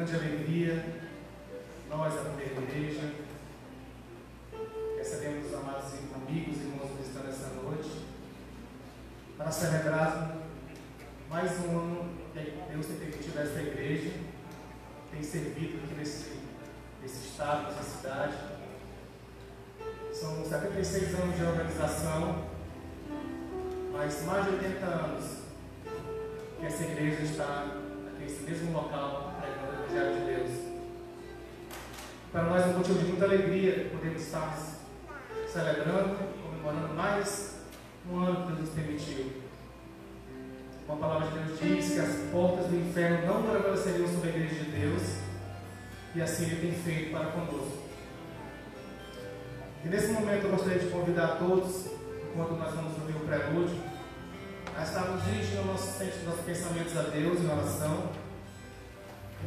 Grande alegria, nós, a primeira igreja, recebemos os amados amigos e irmãos visitando essa noite, para celebrar mais um ano que Deus tem permitido a esta igreja, tem servido aqui nesse, nesse estado, nessa cidade. São 76 anos de organização, mas mais de 80 anos que essa igreja está nesse mesmo local, motivo de muita alegria podermos estar celebrando, comemorando mais um ano que Deus nos permitiu. Uma palavra de Deus diz que as portas do inferno não prevaleceriam sobre a igreja de Deus, e assim Ele tem feito para conosco. E nesse momento eu gostaria de convidar todos, enquanto nós vamos ouvir o prelúdio, a estarmos dirigindo nossos, nossos pensamentos a Deus em oração.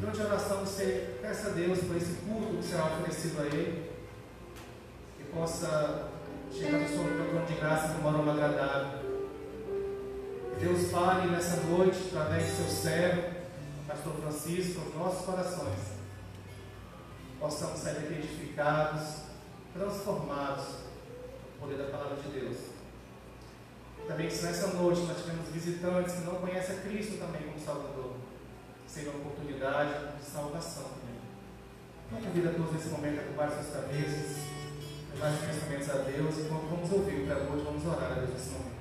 Durante a oração você peça a Deus por esse culto que será oferecido a Ele, que possa chegar no seu trono de graça de uma aroma agradável. Que Deus fale nessa noite, através do seu servo, Pastor Francisco, aos nossos corações. Possamos sair daqui edificados, transformados no poder da palavra de Deus. Também se nessa noite nós tivermos visitantes que não conhecem a Cristo também como Salvador, seja uma oportunidade de salvação também. Então convido a todos nesse momento a curvar suas cabeças, levar os pensamentos a Deus, e quando vamos ouvir o hoje, vamos orar a Deus nesse momento.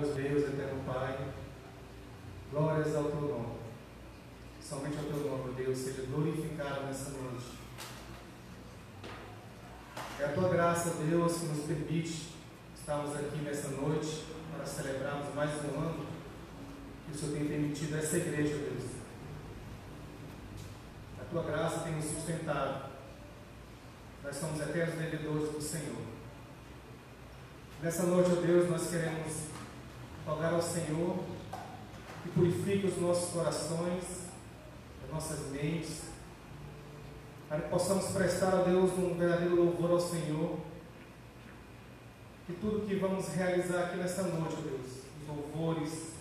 Deus, Deus, eterno Pai, glórias ao teu nome. Somente ao teu nome, Deus, seja glorificado nessa noite. É a tua graça, Deus, que nos permite estarmos aqui nessa noite para celebrarmos mais um ano que o Senhor tem permitido essa igreja, Deus. A tua graça tem nos sustentado. Nós somos eternos devedores do Senhor. Nessa noite, ó Deus, nós queremos rogar ao Senhor que purifique os nossos corações, as nossas mentes, para que possamos prestar a Deus um verdadeiro louvor ao Senhor. Que tudo que vamos realizar aqui nesta noite, Deus, os louvores,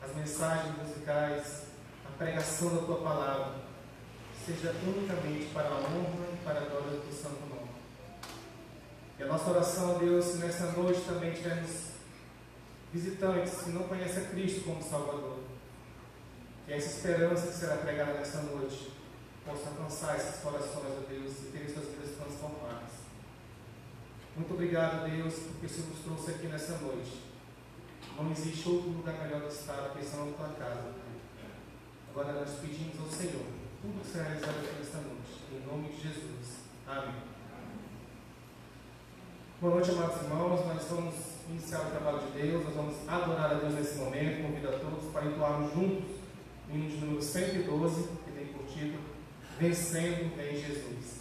as mensagens musicais, a pregação da tua palavra, seja unicamente para a honra e para a glória do Santo Nome. E a nossa oração, Deus, se nessa noite também tivermos visitantes que não conhecem a Cristo como Salvador. Que essa esperança que será pregada nesta noite possa alcançar esses corações, ó Deus, e terem suas vidas transformadas. Muito obrigado, Deus, porque o Senhor nos trouxe aqui nessa noite. Não existe outro lugar melhor do estado que esse na tua casa. Agora nós pedimos ao Senhor tudo que será realizado aqui nesta noite. Em nome de Jesus. Amém. Boa noite, amados irmãos. Nós estamos iniciar o trabalho de Deus. Nós vamos adorar a Deus nesse momento. Convido a todos para entoarmos juntos o hino de número 112, que tem título Vencendo em Jesus.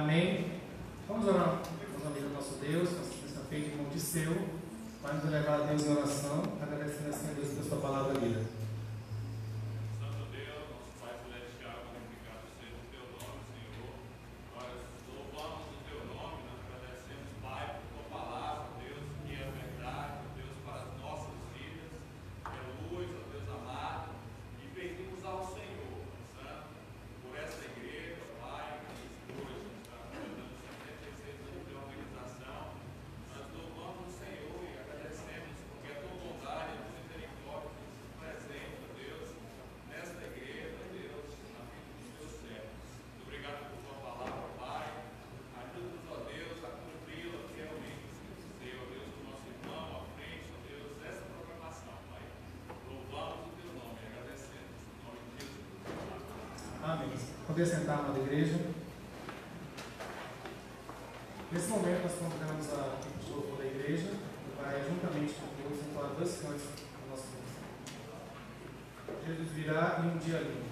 Amém? Poder sentar, amada igreja. Nesse momento, nós convidamos a louvor da igreja, que vai juntamente com Deus entoar dois cantos do nosso Deus. Jesus virá em um dia lindo.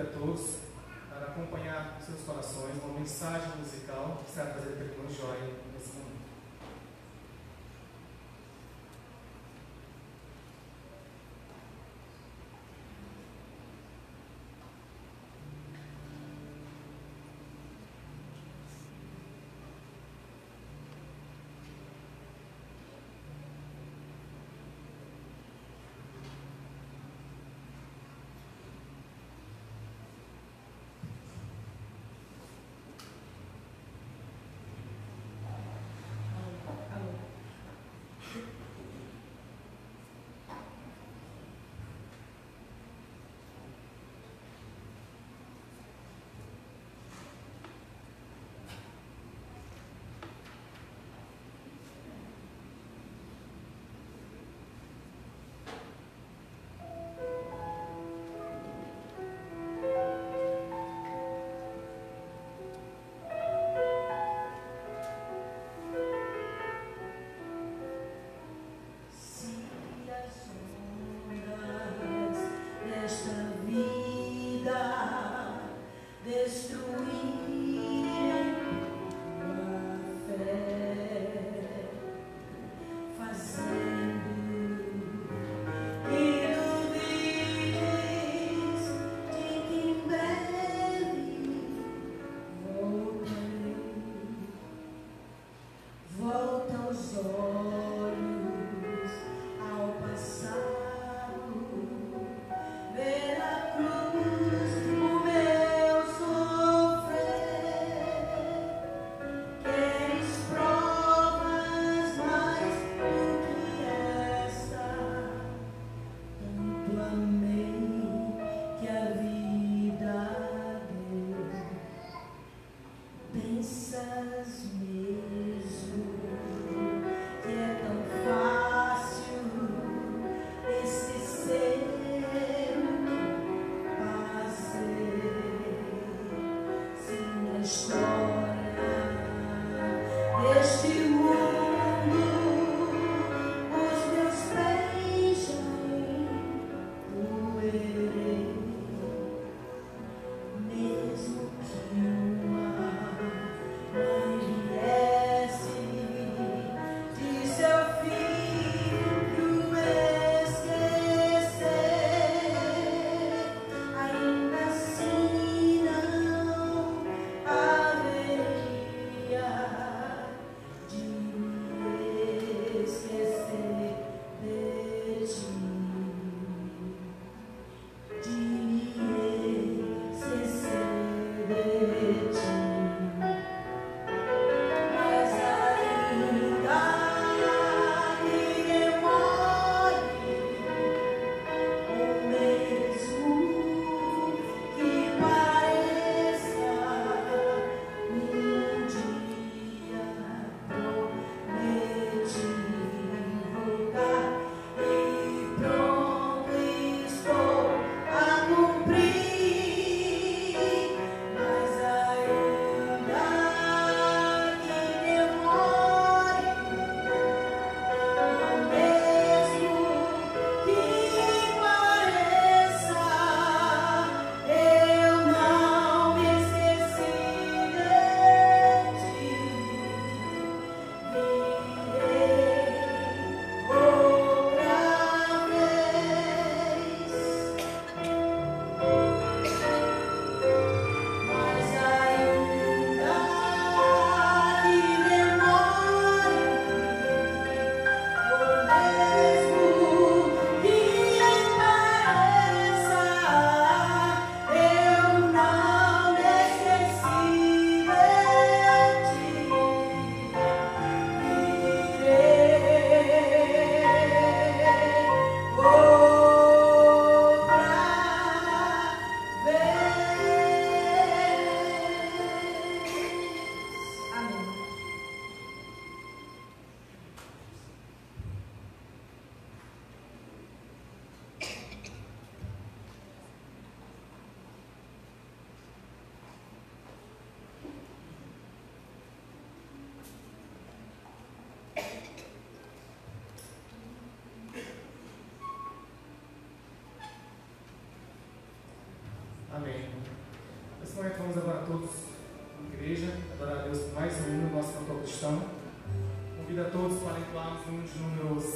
convido a todos para acompanhar com seus corações uma mensagem musical que será trazida pelo irmão Joia.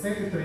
Número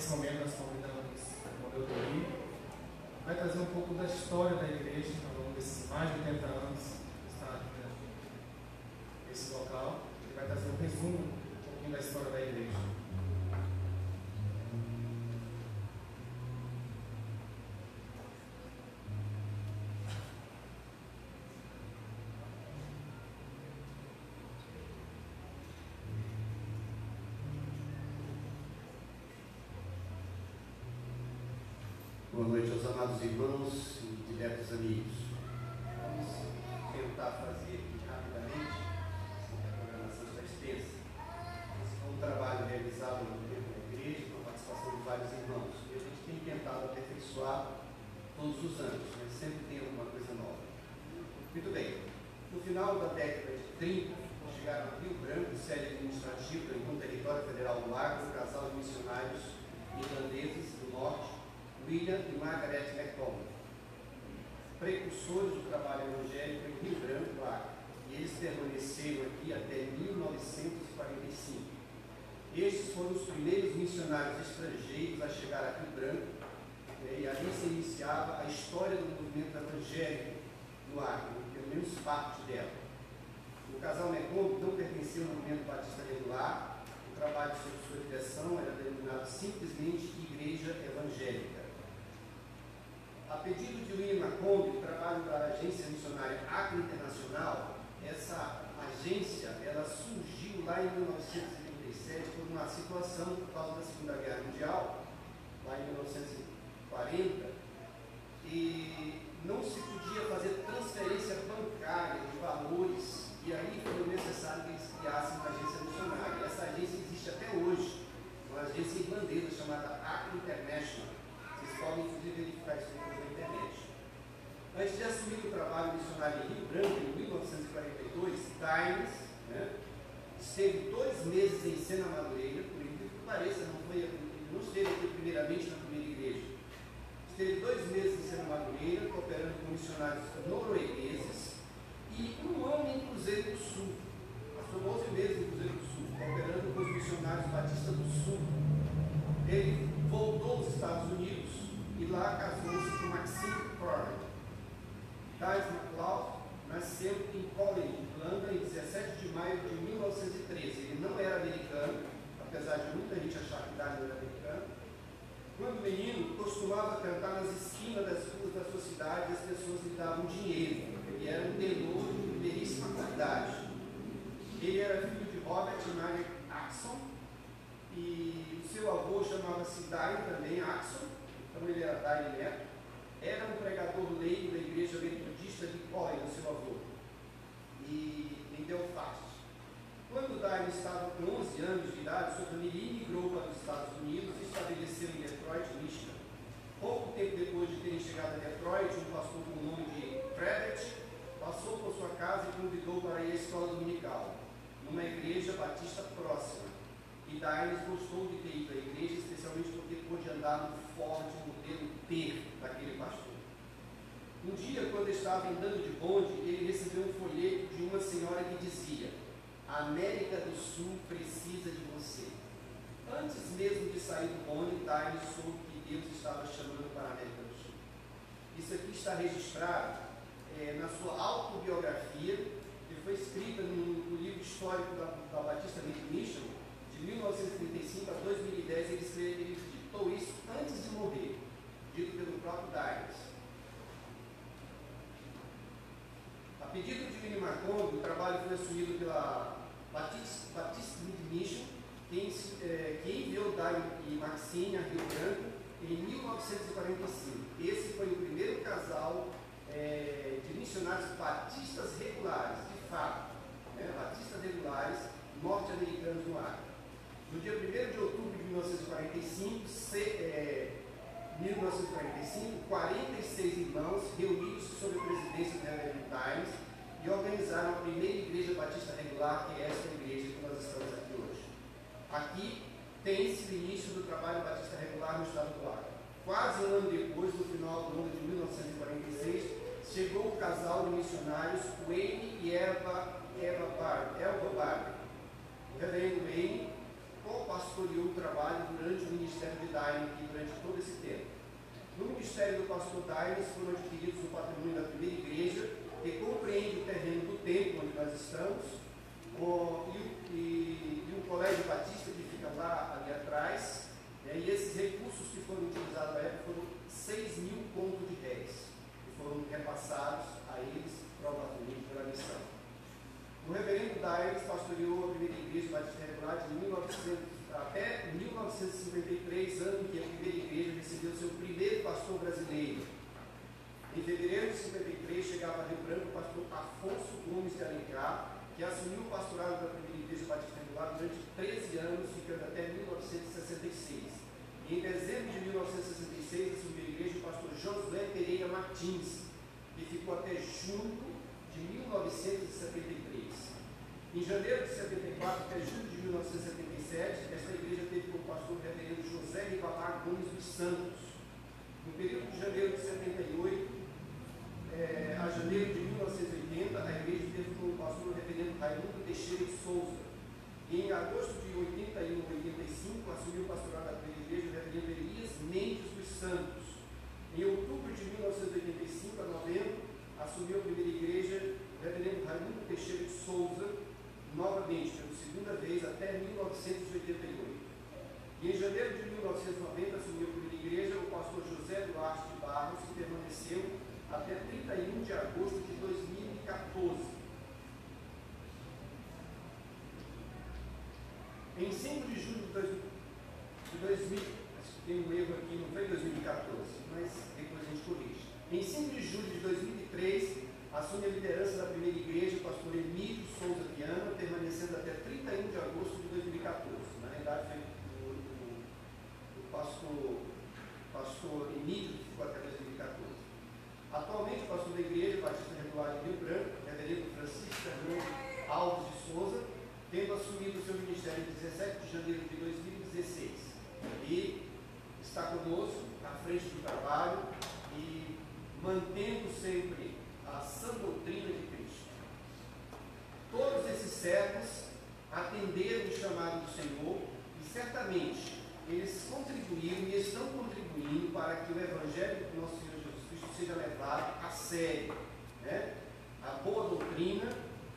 nesse momento nós convidamos o Doutori, vai trazer um pouco da história da igreja ao longo desses mais de 80 anos que está aqui nesse local. Ele vai trazer um resumo um pouquinho da história da igreja. Boa noite aos amados irmãos e diletos amigos. Vamos tentar fazer aqui rapidamente, porque a programação está extensa. Esse foi um trabalho realizado no tempo da igreja, com a participação de vários irmãos. E a gente tem tentado aperfeiçoar todos os anos, mas sempre tem alguma coisa nova. Muito bem, no final da década de 30, chegaram a Rio Branco, sede administrativa em um território federal do Acre, um casal de missionários irlandeses do norte William e Margaret McCollum, precursores do trabalho evangélico em Rio Branco do Acre, e eles permaneceram aqui até 1945. Estes foram os primeiros missionários estrangeiros a chegar a Rio Branco, né, e ali se iniciava a história do movimento evangélico no Acre, pelo menos parte dela. O casal McCollum não pertencia ao movimento batista regular, o trabalho sob sua direção era denominado simplesmente Igreja Evangélica. A pedido de William Macomb, que trabalha para a Agência Missionária Acre Internacional, essa agência ela surgiu lá em 1937 por uma situação por causa da Segunda Guerra Mundial, lá em 1940, e não se podia fazer transferência bancária de valores, e aí foi necessário que eles criassem uma agência missionária. Essa agência existe até hoje, uma agência irlandesa chamada Acre International. Vocês podem, inclusive, verificar isso Antes de assumir o trabalho missionário em Rio Branco, em 1942, Times né, esteve dois meses em Sena Madureira, por incrível que pareça, não, foi, não esteve aqui primeiramente na primeira igreja. Esteve dois meses em Sena Madureira, cooperando com missionários noruegueses, e um ano em Cruzeiro do Sul. Passou 11 meses em Cruzeiro do Sul, cooperando com os missionários batistas do Sul. Ele voltou aos Estados Unidos e lá casou-se com Maxine Corner Dice MacLeod nasceu em Colin, Irlanda, em 17 de maio de 1913. Ele não era americano, apesar de muita gente achar que Dice era americano. Quando menino, costumava cantar nas esquinas das ruas da sua cidade e as pessoas lhe davam dinheiro. Ele era um tenor de primeiríssima qualidade. Ele era filho de Robert e Mary Axon, e o seu avô chamava-se Dai também Axon, então ele era Dai Neto. Era um pregador leigo da igreja metodista de do seu avô, e em Belfast. Quando Dario estava com 11 anos de idade, sua família imigrou para os Estados Unidos e estabeleceu em Detroit, Michigan. Pouco tempo depois de terem chegado a Detroit, um pastor com o nome de Credit passou por sua casa e convidou para ir à escola dominical, numa igreja batista próxima. E Darius gostou de ter ido à igreja, especialmente porque pôde andar no forte modelo T daquele pastor. Um dia, quando estava andando de bonde, ele recebeu um folheto de uma senhora que dizia: A América do Sul precisa de você. Antes mesmo de sair do bonde, Darius soube que Deus estava chamando para a América do Sul. Isso aqui está registrado é, na sua autobiografia, que foi escrita no, no livro histórico da, da Batista Mission, de 1935 a 2010, ele, escreve, ele ditou isso antes de morrer, pelo próprio Darius. A pedido de William Marconi, o trabalho foi assumido pela Batista, Batista Mission, quem, é, que enviou Darius e Maxine a Rio Branco em 1945. Esse foi o primeiro casal é, de missionários batistas regulares, de fato, né, batistas regulares norte-americanos no Acre. No dia 1 de outubro de 1945, se, é, 1945 46 irmãos reunidos sob a presidência do Reverend Times e organizaram a primeira igreja batista regular, que é esta igreja que nós estamos aqui hoje. Aqui tem-se o início do trabalho batista regular no estado do Acre. Quase um ano depois, no final do ano de 1946, chegou o casal de missionários Wayne e Eva, Eva Barber. O reverendo Wayne co-pastoreou o trabalho durante o ministério de Daime aqui durante todo esse tempo. No ministério do pastor Daime foram adquiridos o patrimônio da primeira igreja, que compreende o terreno do templo onde nós estamos, o, e, e, e, o Colégio Batista que fica lá ali atrás, né, e esses recursos que foram utilizados na época foram 6 mil contos de réis, que foram repassados a eles provavelmente pela missão. O reverendo Daires pastoreou a primeira igreja batista regular de 1900 até 1953, ano em que a primeira igreja recebeu seu primeiro pastor brasileiro. Em fevereiro de 53, chegava a Rio Branco o pastor Afonso Gomes de Alencar, que assumiu o pastorado da primeira igreja batista regular durante 13 anos, ficando até 1966. E em dezembro de 1966, assumiu a igreja o pastor Josué Pereira Martins, que ficou até junho de 1973. Em janeiro de 74 até julho de 1977, esta igreja teve como pastor o reverendo José Rivalar Gomes dos Santos. No período de janeiro de 78 é, a janeiro de 1980, a igreja teve como pastor o reverendo Raimundo Teixeira de Souza. E em agosto de 81 e 85, assumiu o pastorado da igreja o reverendo Elias Mendes dos Santos. Em outubro de 1985 a novembro, assumiu a primeira igreja o reverendo Raimundo Teixeira de Souza, novamente, segunda vez, até 1988. E em janeiro de 1990 assumiu a primeira igreja o pastor José Duarte de Barros, que permaneceu até 31 de agosto de 2014. Em 5 de julho de 2000, tem um erro aqui, não foi 2014, mas depois a gente corrige. Em 5 de julho de 2003, assume a liderança da primeira igreja o pastor Emílio Souza Viana, permanecendo até 31 de agosto de 2014. Na realidade, foi o, o, o pastor, pastor Emílio que ficou até 2014. Atualmente, o pastor da igreja Batista Regular de Rio Branco, reverendo Francisco Fernando Alves de Souza, tendo assumido o seu ministério em 17 de janeiro de 2016. E está conosco à frente do trabalho e mantendo sempre a sã doutrina de Cristo. Todos esses servos atenderam o chamado do Senhor e certamente eles contribuíram e estão contribuindo para que o Evangelho do nosso Senhor Jesus Cristo seja levado a sério. Né? A boa doutrina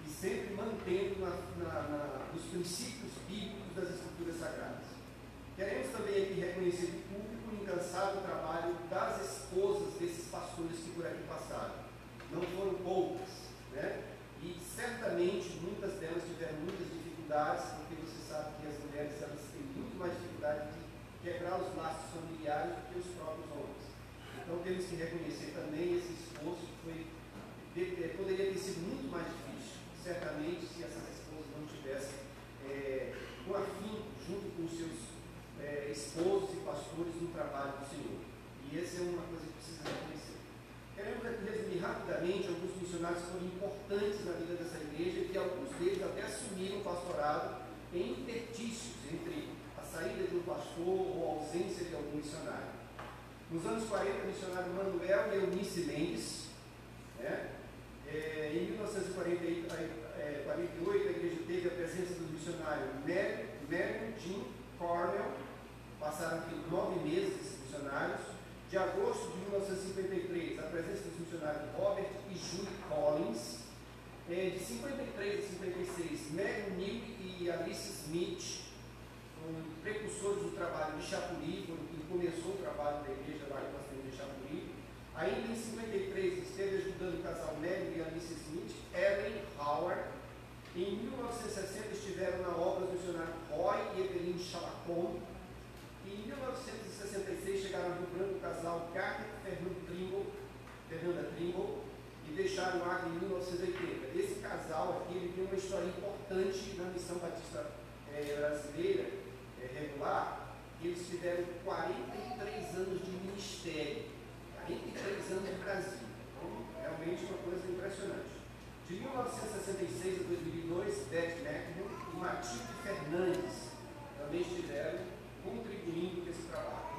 e sempre mantendo na, na, na, nos princípios bíblicos das Escrituras Sagradas. Queremos também aqui reconhecer de público o incansável trabalho das esposas desses pastores que por aqui passaram não foram poucas, né? E certamente muitas delas tiveram muitas dificuldades, porque você sabe que as mulheres elas têm muito mais dificuldade de quebrar os laços familiares do que os próprios homens. Então temos que reconhecer também esse esforço que foi, eh, poderia ter sido muito mais difícil, certamente, se essas esposas não tivessem é, um afim junto com os seus é, esposos e pastores no trabalho do Senhor. E essa é uma coisa que precisa reconhecer. Queremos resumir rapidamente alguns missionários que foram importantes na vida dessa igreja e que alguns deles até assumiram o pastorado em intertícios entre a saída de um pastor ou a ausência de algum missionário. Nos anos 40, o missionário Manuel Eunice Mendes, né? É, em 1948, é, a igreja teve a presença do missionário Mary Jean Cornell, passaram aqui nove meses missionários, de agosto de 1953, a presença dos missionários Robert e Julie Collins. É, de 53 a 56, Mary Neal e Alice Smith, um, precursores do trabalho de Chapuri, que começou o trabalho da igreja nós temos de Chapuri. Ainda em 53, esteve ajudando o casal Mary e Alice Smith, Ellen Howard. Em 1960, estiveram na obra do missionário Roy e Evelyn Chalacon em 1966 chegaram no Branco o casal Carter Fernando Trimble, Fernanda Trimble e deixaram o Acre em 1980. Esse casal aqui ele tem uma história importante na missão batista é, brasileira é, regular. Eles tiveram 43 anos de ministério, 43 anos no Brasil. Então, realmente uma coisa impressionante. De 1966 a 2002, Beth McNamara e Matilde Fernandes também estiveram contribuindo com esse trabalho.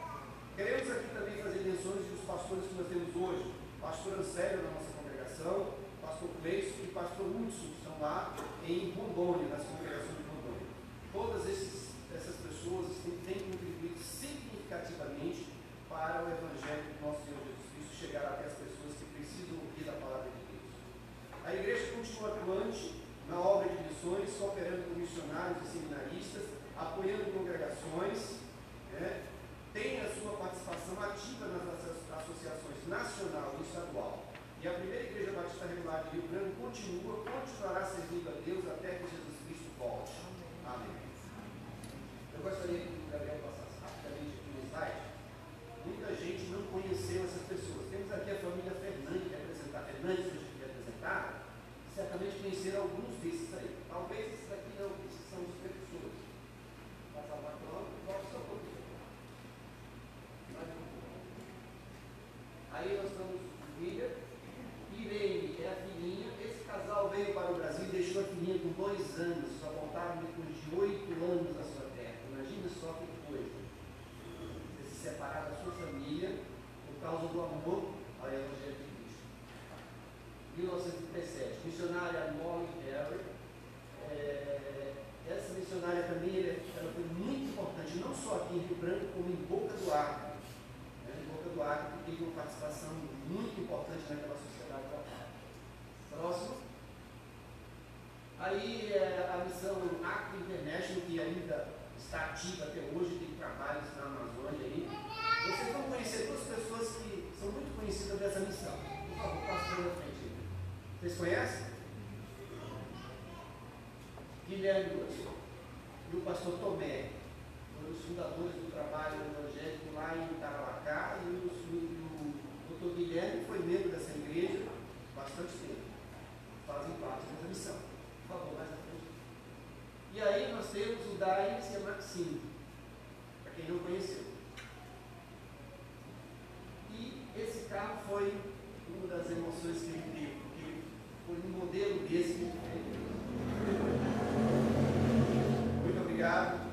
Queremos aqui também fazer menções dos pastores que nós temos hoje, pastor Anselmo da nossa congregação, pastor Cleiton e pastor Hudson, que estão lá em Rondônia, nas congregações de Rondônia. Todas esses, essas pessoas têm contribuído significativamente para o Evangelho do nosso Senhor Jesus Cristo chegar até as pessoas que precisam ouvir a palavra de Deus. A igreja continua atuante na obra de missões, cooperando com missionários e seminaristas apoiando congregações, né? tem a sua participação ativa nas associações nacional e estadual. E a primeira igreja batista regular de Rio Grande continua, continuará servindo a Deus até que Jesus Cristo volte. Amém. Eu gostaria que o Gabriel passasse rapidamente aqui no slide. Muita gente não conheceu essas pessoas. Temos aqui a família Fernandes, que é apresentar, Fernandes, que é apresentar, certamente conheceram alguns desses aí. Talvez esses Aí nós estamos William, Irene é a filhinha. Esse casal veio para o Brasil e deixou a filhinha com dois anos, só voltaram depois de oito anos da sua terra. Imagina só que coisa. Você se separar da sua família por causa do amor ao Evangelho de Cristo. 1937, missionária Molly Harry. É, essa missionária também ela foi muito importante, não só aqui em Rio Branco, como em Boca do Acre do Acre teve uma participação muito importante naquela sociedade. Próximo. Aí é, a missão Acre International, que ainda está ativa até hoje, tem trabalhos na Amazônia aí. Vocês vão conhecer duas pessoas que são muito conhecidas dessa missão. Por favor, passe pela frente. Vocês conhecem? Guilherme Lúcio e o pastor Tomé foram os fundadores do trabalho evangélico lá em Taralacá e, o, o doutor Guilherme foi membro dessa igreja bastante tempo. Fazem parte dessa missão. Por favor, mais à. E aí nós temos o Daís e a Maxine, para quem não conheceu. E esse carro foi uma das emoções que ele teve, porque foi um modelo desse. Muito obrigado.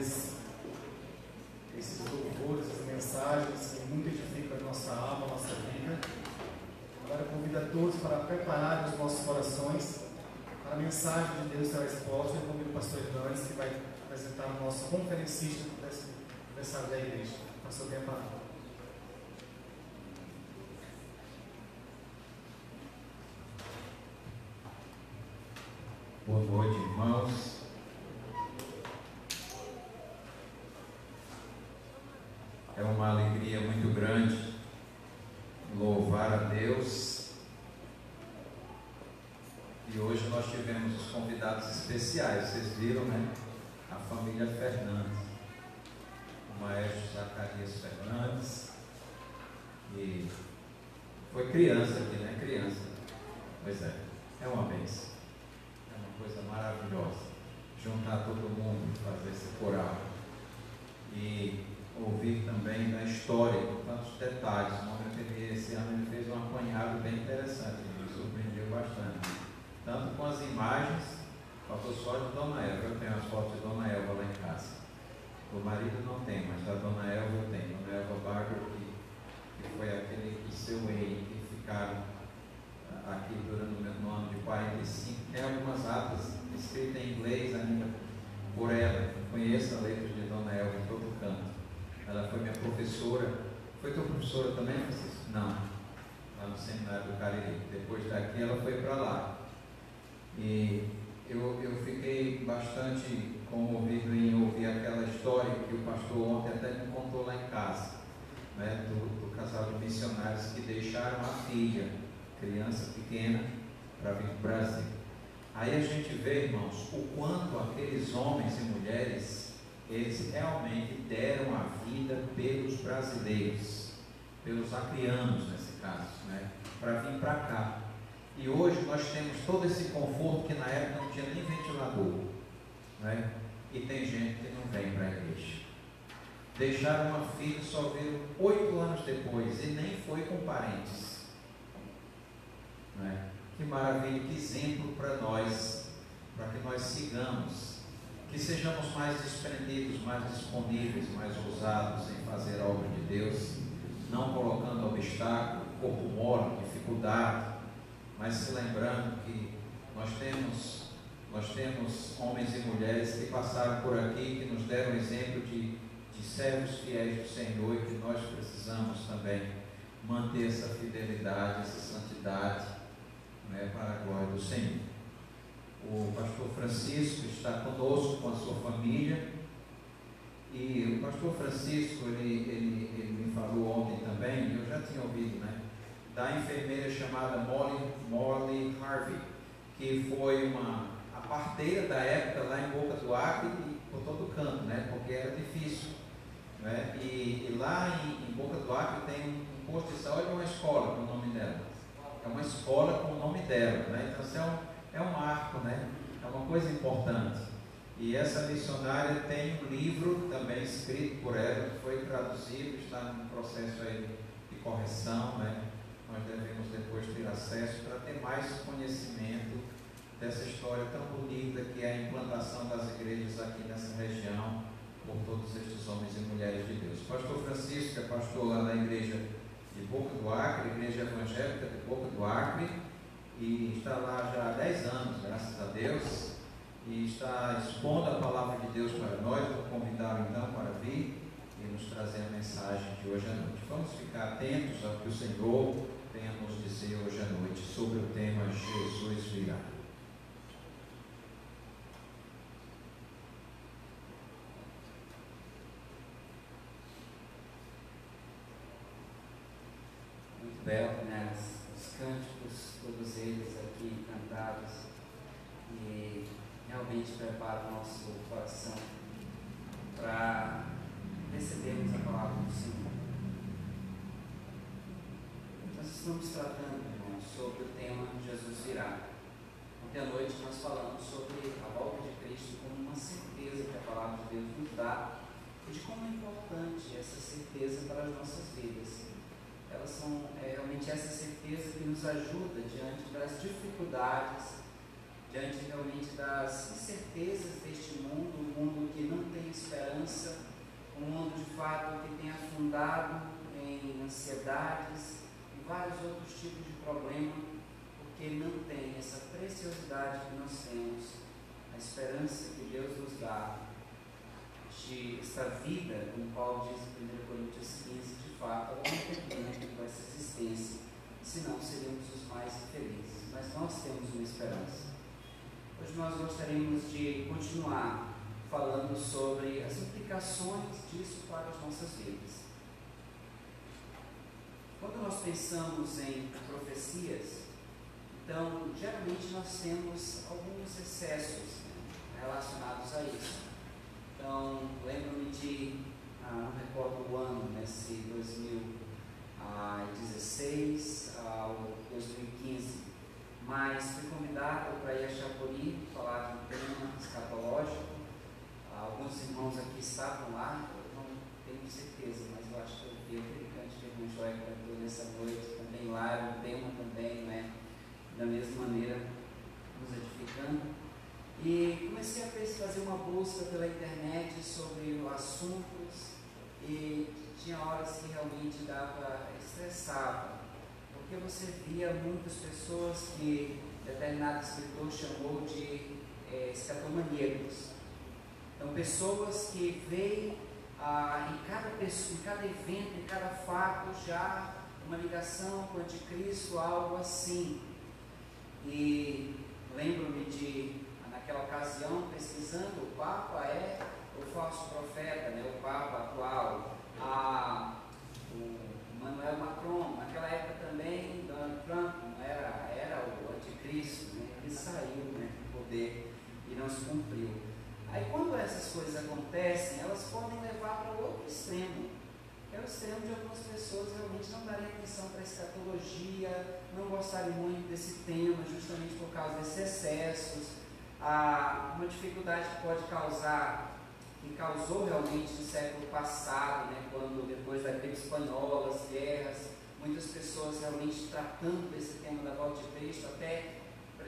Esses louvores, essas mensagens que muito edificam a nossa alma, a nossa vida. Agora convido a todos para preparar os nossos corações para a mensagem de Deus será exposta. Eu convido o pastor Hernandes, que vai apresentar o nosso conferencista desse aniversário da igreja. Pastor, tenha palavra. Boa noite, irmãos. É uma alegria muito grande louvar a Deus. E hoje nós tivemos os convidados especiais, vocês viram, né? A família Fernandes, o maestro Zacarias Fernandes. E foi criança aqui, né? Criança. Pois é, é uma bênção coisa maravilhosa. Juntar todo mundo, fazer esse coral. E ouvir também da história, com tantos detalhes. Esse ano ele fez um apanhado bem interessante, me surpreendeu bastante. Tanto com as imagens, faltou só de Dona Elva. Eu tenho as fotos de Dona Elva lá em casa. O marido não tem, mas da Dona Elva eu tenho. Dona Elva Barber, que, que foi aquele que seu rei, ficaram aqui durante o ano de 45, tem algumas atas escritas em inglês ainda por ela. Conheço a letra de Dona Elva em todo canto. Ela foi minha professora. Foi tua professora também, Francisco? Não. Lá no seminário do Cariri. Depois daqui ela foi para lá. E eu, eu fiquei bastante comovido em ouvir aquela história que o pastor ontem até me contou lá em casa, né, do, do casal de missionários que deixaram a filha criança pequena, para vir para o Brasil. Aí a gente vê, irmãos, o quanto aqueles homens e mulheres, eles realmente deram a vida pelos brasileiros, pelos acrianos nesse caso, né, para vir para cá. E hoje nós temos todo esse conforto que na época não tinha nem ventilador. Né? E tem gente que não vem para a igreja. Deixaram uma filha só viram oito anos depois e nem foi com parentes. Né? Que maravilha, que exemplo para nós, para que nós sigamos, que sejamos mais desprendidos, mais disponíveis, mais ousados em fazer a obra de Deus, não colocando obstáculo, corpo mole, dificuldade, mas se lembrando que nós temos, nós temos homens e mulheres que passaram por aqui, que nos deram exemplo de servos fiéis do Senhor e que nós precisamos também manter essa fidelidade, essa santidade né, para a glória do Senhor. O pastor Francisco está conosco com a sua família. E o pastor Francisco, ele, ele, ele me falou ontem também, eu já tinha ouvido, né? Da enfermeira chamada Molly, Molly Harvey, que foi uma a parteira da época lá em Boca do Acre e por todo canto, né? Porque era difícil. Né? E, e lá em, em, Boca do Acre tem um posto de saúde uma escola com o nome dela é uma escola com o nome dela, né? Então isso é um, é um marco, né? É uma coisa importante. E essa missionária tem um livro também escrito por ela, que foi traduzido, está no processo aí de correção, né? Nós devemos depois ter acesso para ter mais conhecimento dessa história tão bonita que é a implantação das igrejas aqui nessa região por todos estes homens e mulheres de Deus. Pastor Francisco, é pastor lá da igreja de Boca do Acre, Igreja Evangélica de Boca do Acre, e está lá já há 10 anos, graças a Deus, e está expondo a palavra de Deus para nós. Vou convidá-lo então para vir e nos trazer a mensagem de hoje à noite. Vamos ficar atentos ao que o Senhor tem a nos dizer hoje à noite sobre o tema Jesus virá. Né? Os cânticos, todos eles aqui cantados, e realmente prepara o nosso coração para recebermos a palavra do Senhor. Nós estamos tratando, irmãos, sobre o tema Jesus virá. Ontem à noite nós falamos sobre a volta de Cristo como uma certeza que a palavra de Deus nos dá e de como é importante essa certeza para as nossas vidas elas são é, realmente essa certeza que nos ajuda diante das dificuldades, diante realmente das incertezas deste mundo, um mundo que não tem esperança, um mundo de fato que tem afundado em ansiedades e vários outros tipos de problemas, porque não tem essa preciosidade que nós temos, a esperança que Deus nos dá de esta vida, como Paulo diz em 1 Coríntios 15, de fato, ela não tem com essa existência, senão seríamos os mais infelizes. Mas nós temos uma esperança. Hoje nós gostaríamos de continuar falando sobre as implicações disso para as nossas vidas. Quando nós pensamos em profecias, então geralmente nós temos alguns excessos né, relacionados a isso. Então, lembro-me de, ah, não recordo o ano, nesse 2016 ao 2015, mas fui convidado para ir a Chapuri falar de um tema escatológico. Ah, alguns irmãos aqui estavam lá, eu não tenho certeza, mas eu acho que eu vi aquele canto de irmão Joia cantou nessa noite também lá, era um tema também, né? Da mesma maneira, nos edificando. E comecei a fazer uma busca pela internet sobre assuntos e tinha horas que realmente dava, estressava, porque você via muitas pessoas que determinado escritor chamou de é, escatomaníacos. Então, pessoas que veem ah, em, cada pessoa, em cada evento, em cada fato, já uma ligação com o anticristo, algo assim. E lembro-me de naquela ocasião, pesquisando, o Papa é o falso profeta, né, o Papa atual, a, o Manuel Macron, naquela época também, Donald Trump era, era o anticristo, né, ele saiu né, do poder e não se cumpriu. Aí quando essas coisas acontecem, elas podem levar para outro extremo, é o extremo de algumas pessoas realmente não darem atenção para a escatologia, não gostarem muito desse tema, justamente por causa desses excessos, ah, uma dificuldade que pode causar, que causou realmente no século passado, né, quando depois da gripe espanhola, as guerras, muitas pessoas realmente tratando desse tema da volta de Cristo, até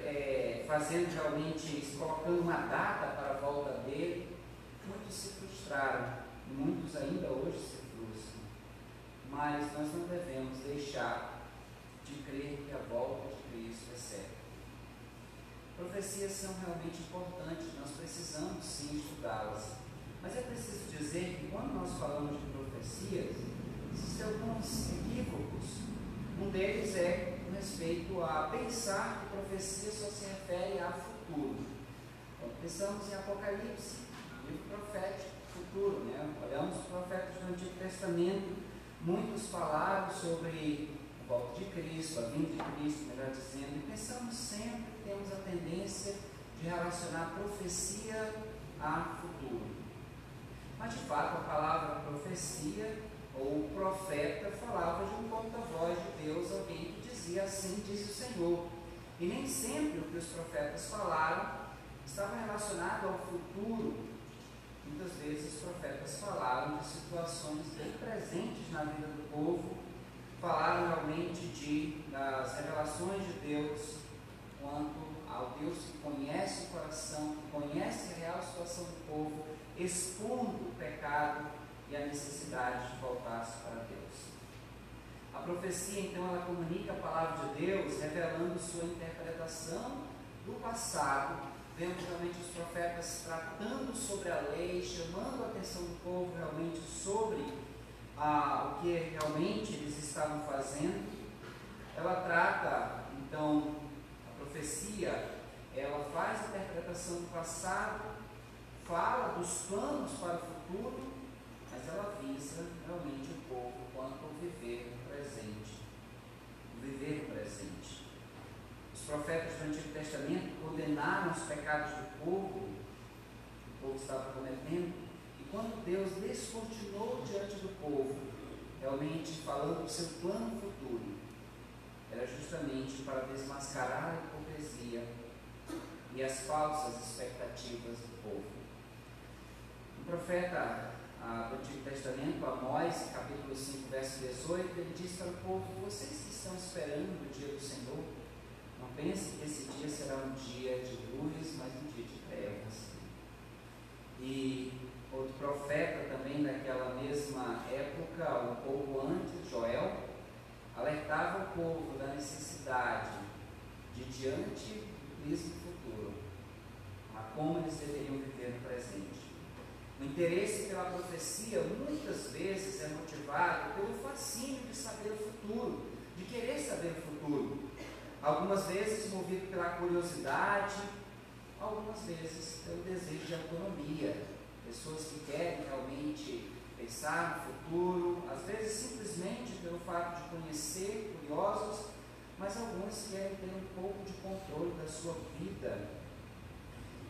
é, fazendo realmente, colocando uma data para a volta dele, muitos se frustraram, muitos ainda hoje se frustram. Mas nós não devemos deixar de crer que a volta de Cristo é certa. Profecias são realmente importantes, nós precisamos sim estudá-las. Mas é preciso dizer que quando nós falamos de profecias, existem alguns equívocos. Um deles é com respeito a pensar que profecia só se refere a futuro. Quando pensamos em Apocalipse, livro profético, futuro, né? olhamos os profetas do Antigo Testamento, muitos falaram sobre a volta de Cristo, a vinda de Cristo, melhor dizendo, e pensamos sempre temos a tendência de relacionar profecia a futuro. Mas de fato a palavra profecia ou profeta falava de um porta-voz de Deus, alguém que dizia assim diz o Senhor. E nem sempre o que os profetas falaram estava relacionado ao futuro. Muitas vezes os profetas falaram de situações bem presentes na vida do povo, falaram realmente de, das revelações de Deus quanto ao Deus que conhece o coração, que conhece a real situação do povo, expondo o pecado e a necessidade de voltar-se para Deus. A profecia, então, ela comunica a palavra de Deus, revelando sua interpretação do passado. Vemos realmente os profetas tratando sobre a lei, chamando a atenção do povo realmente sobre ah, o que realmente eles estavam fazendo. Ela trata, então, profecia, ela faz a interpretação do passado, fala dos planos para o futuro, mas ela visa realmente o povo quanto ao viver no presente. O viver no presente. Os profetas do Antigo Testamento condenaram os pecados do povo, que o povo estava cometendo, e quando Deus descortinou diante do povo, realmente falando do seu plano futuro, era justamente para desmascarar a hipocrisia e as falsas expectativas do povo. O profeta do Antigo Testamento, Amós, capítulo 5, verso 18, ele diz para o povo: Vocês que estão esperando o dia do Senhor, Não pense que esse dia será um dia de luz, mas um dia de trevas. E outro profeta também daquela mesma época, um pouco antes, Joel, alertava o povo da necessidade de diante príncipe futuro, a como eles deveriam viver no presente. O interesse pela profecia muitas vezes é motivado pelo fascínio de saber o futuro, de querer saber o futuro. Algumas vezes movido pela curiosidade, algumas vezes pelo desejo de autonomia. Pessoas que querem realmente pensar no futuro, às vezes simplesmente pelo fato de conhecer, curiosos, mas alguns querem ter um pouco de controle da sua vida.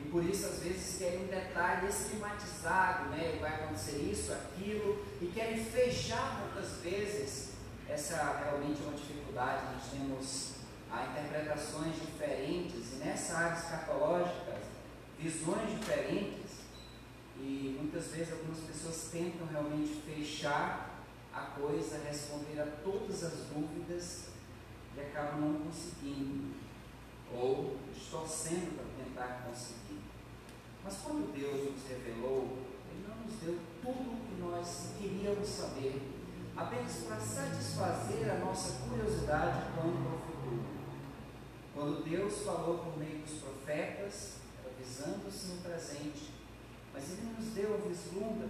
E por isso, às vezes, querem um detalhe esquematizado, né? Vai acontecer isso, aquilo, e querem fechar muitas vezes. Essa realmente é uma dificuldade. Nós temos ah, interpretações diferentes, e nessa área escatológica, visões diferentes. E muitas vezes algumas pessoas tentam realmente fechar a coisa, responder a todas as dúvidas e acabam não conseguindo, ou distorcendo para tentar conseguir. Mas quando Deus nos revelou, Ele não nos deu tudo o que nós queríamos saber, apenas para satisfazer a nossa curiosidade quanto ao futuro. Quando Deus falou por meio dos profetas, avisando-se no presente, mas Ele nos deu o vislumbre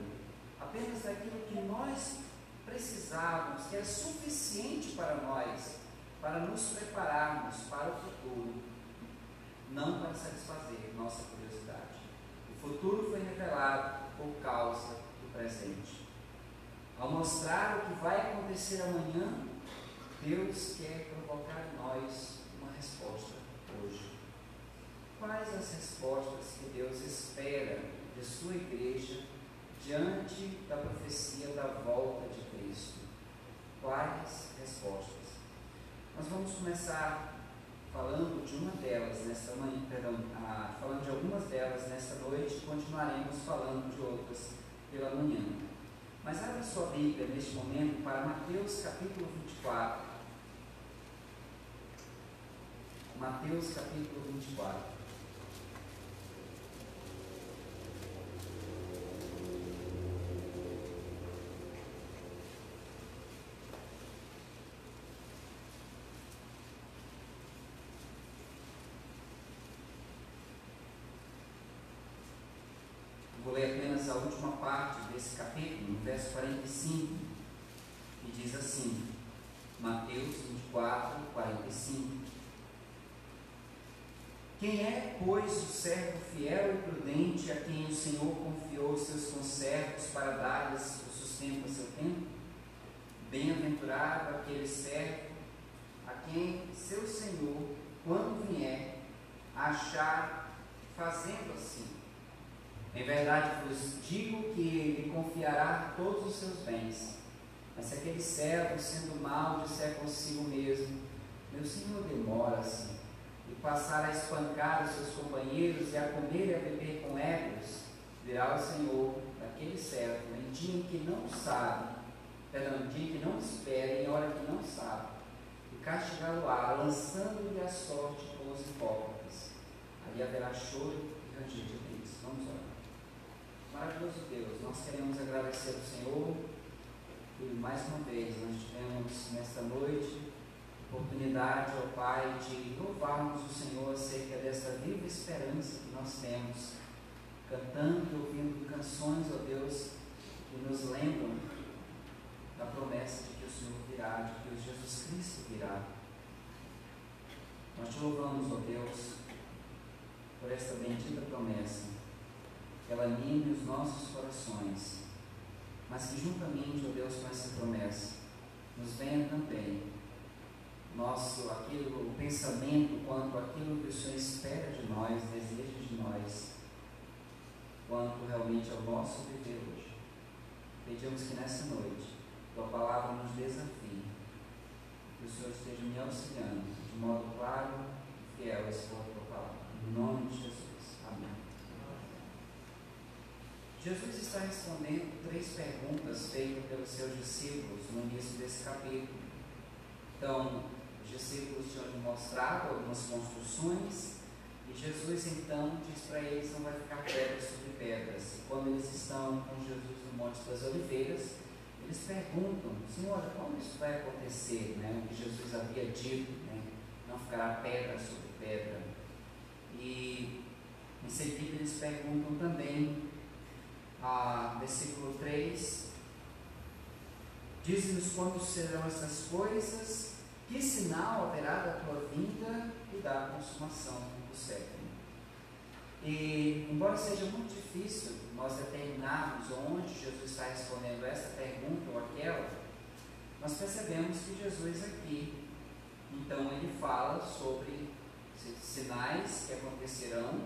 apenas daquilo que nós precisávamos, que era suficiente para nós, para nos prepararmos para o futuro, não para satisfazer nossa curiosidade. O futuro foi revelado por causa do presente. Ao mostrar o que vai acontecer amanhã, Deus quer provocar em nós uma resposta hoje. Quais as respostas que Deus espera de sua igreja diante da profecia da volta de Cristo? Quais respostas? Nós vamos começar falando de uma delas nesta manhã, perdão, ah, falando de algumas delas nesta noite e continuaremos falando de outras pela manhã. Mas abra sua Bíblia neste momento para Mateus capítulo 24. Mateus capítulo 24. A última parte desse capítulo, no verso 45, que diz assim, Mateus 24, 45. Quem é, pois, o servo fiel e prudente a quem o Senhor confiou seus conservos para dar-lhes o sustento a seu tempo? Bem-aventurado aquele servo a quem seu Senhor, quando vier, achar fazendo assim. Em verdade vos digo que ele confiará todos os seus bens. Mas se aquele servo, sendo mal, disser consigo mesmo, meu senhor demora-se, e passar a espancar os seus companheiros e a comer e a beber com ébrios, virá o Senhor daquele servo em dia em que não sabe, perdão, em dia em que não espera, em hora que não sabe, e castigá-lo-á, lançando-lhe a sorte com os hipócritas. Ali haverá choro e ranger de dentes. Vamos orar. Maravilhoso Deus, nós queremos agradecer ao Senhor e mais uma vez nós tivemos nesta noite oportunidade, ó Pai, de louvarmos o Senhor acerca desta viva esperança que nós temos, cantando e ouvindo canções, ó Deus, que nos lembram da promessa de que o Senhor virá, de que o Jesus Cristo virá. Nós te louvamos, ó Deus, por esta bendita promessa que ela anime os nossos corações, mas que juntamente, ó Deus, com essa promessa, nos venha também nosso aquilo, o pensamento quanto aquilo que o Senhor espera de nós, deseja de nós, quanto realmente ao nosso viver hoje. Pedimos que nessa noite tua palavra nos desafie, que o Senhor esteja me auxiliando de modo claro e fiel a tua palavra. Em nome de Jesus. Jesus está respondendo três perguntas feitas pelos seus discípulos no início desse capítulo. Então, Os discípulos tinham mostrado algumas construções e Jesus então diz para eles: não vai ficar pedras sobre pedras. E quando eles estão com Jesus no Monte das Oliveiras, eles perguntam: Senhor, como isso vai acontecer? Né? O que Jesus havia dito, né? não ficará pedra sobre pedra. E em seguida eles perguntam também, a versículo 3, diz-nos quando serão essas coisas, que sinal haverá da tua vinda e da consumação do século. E, embora seja muito difícil nós determinarmos onde Jesus está respondendo essa pergunta ou aquela, nós percebemos que Jesus aqui, então, ele fala sobre sinais que acontecerão,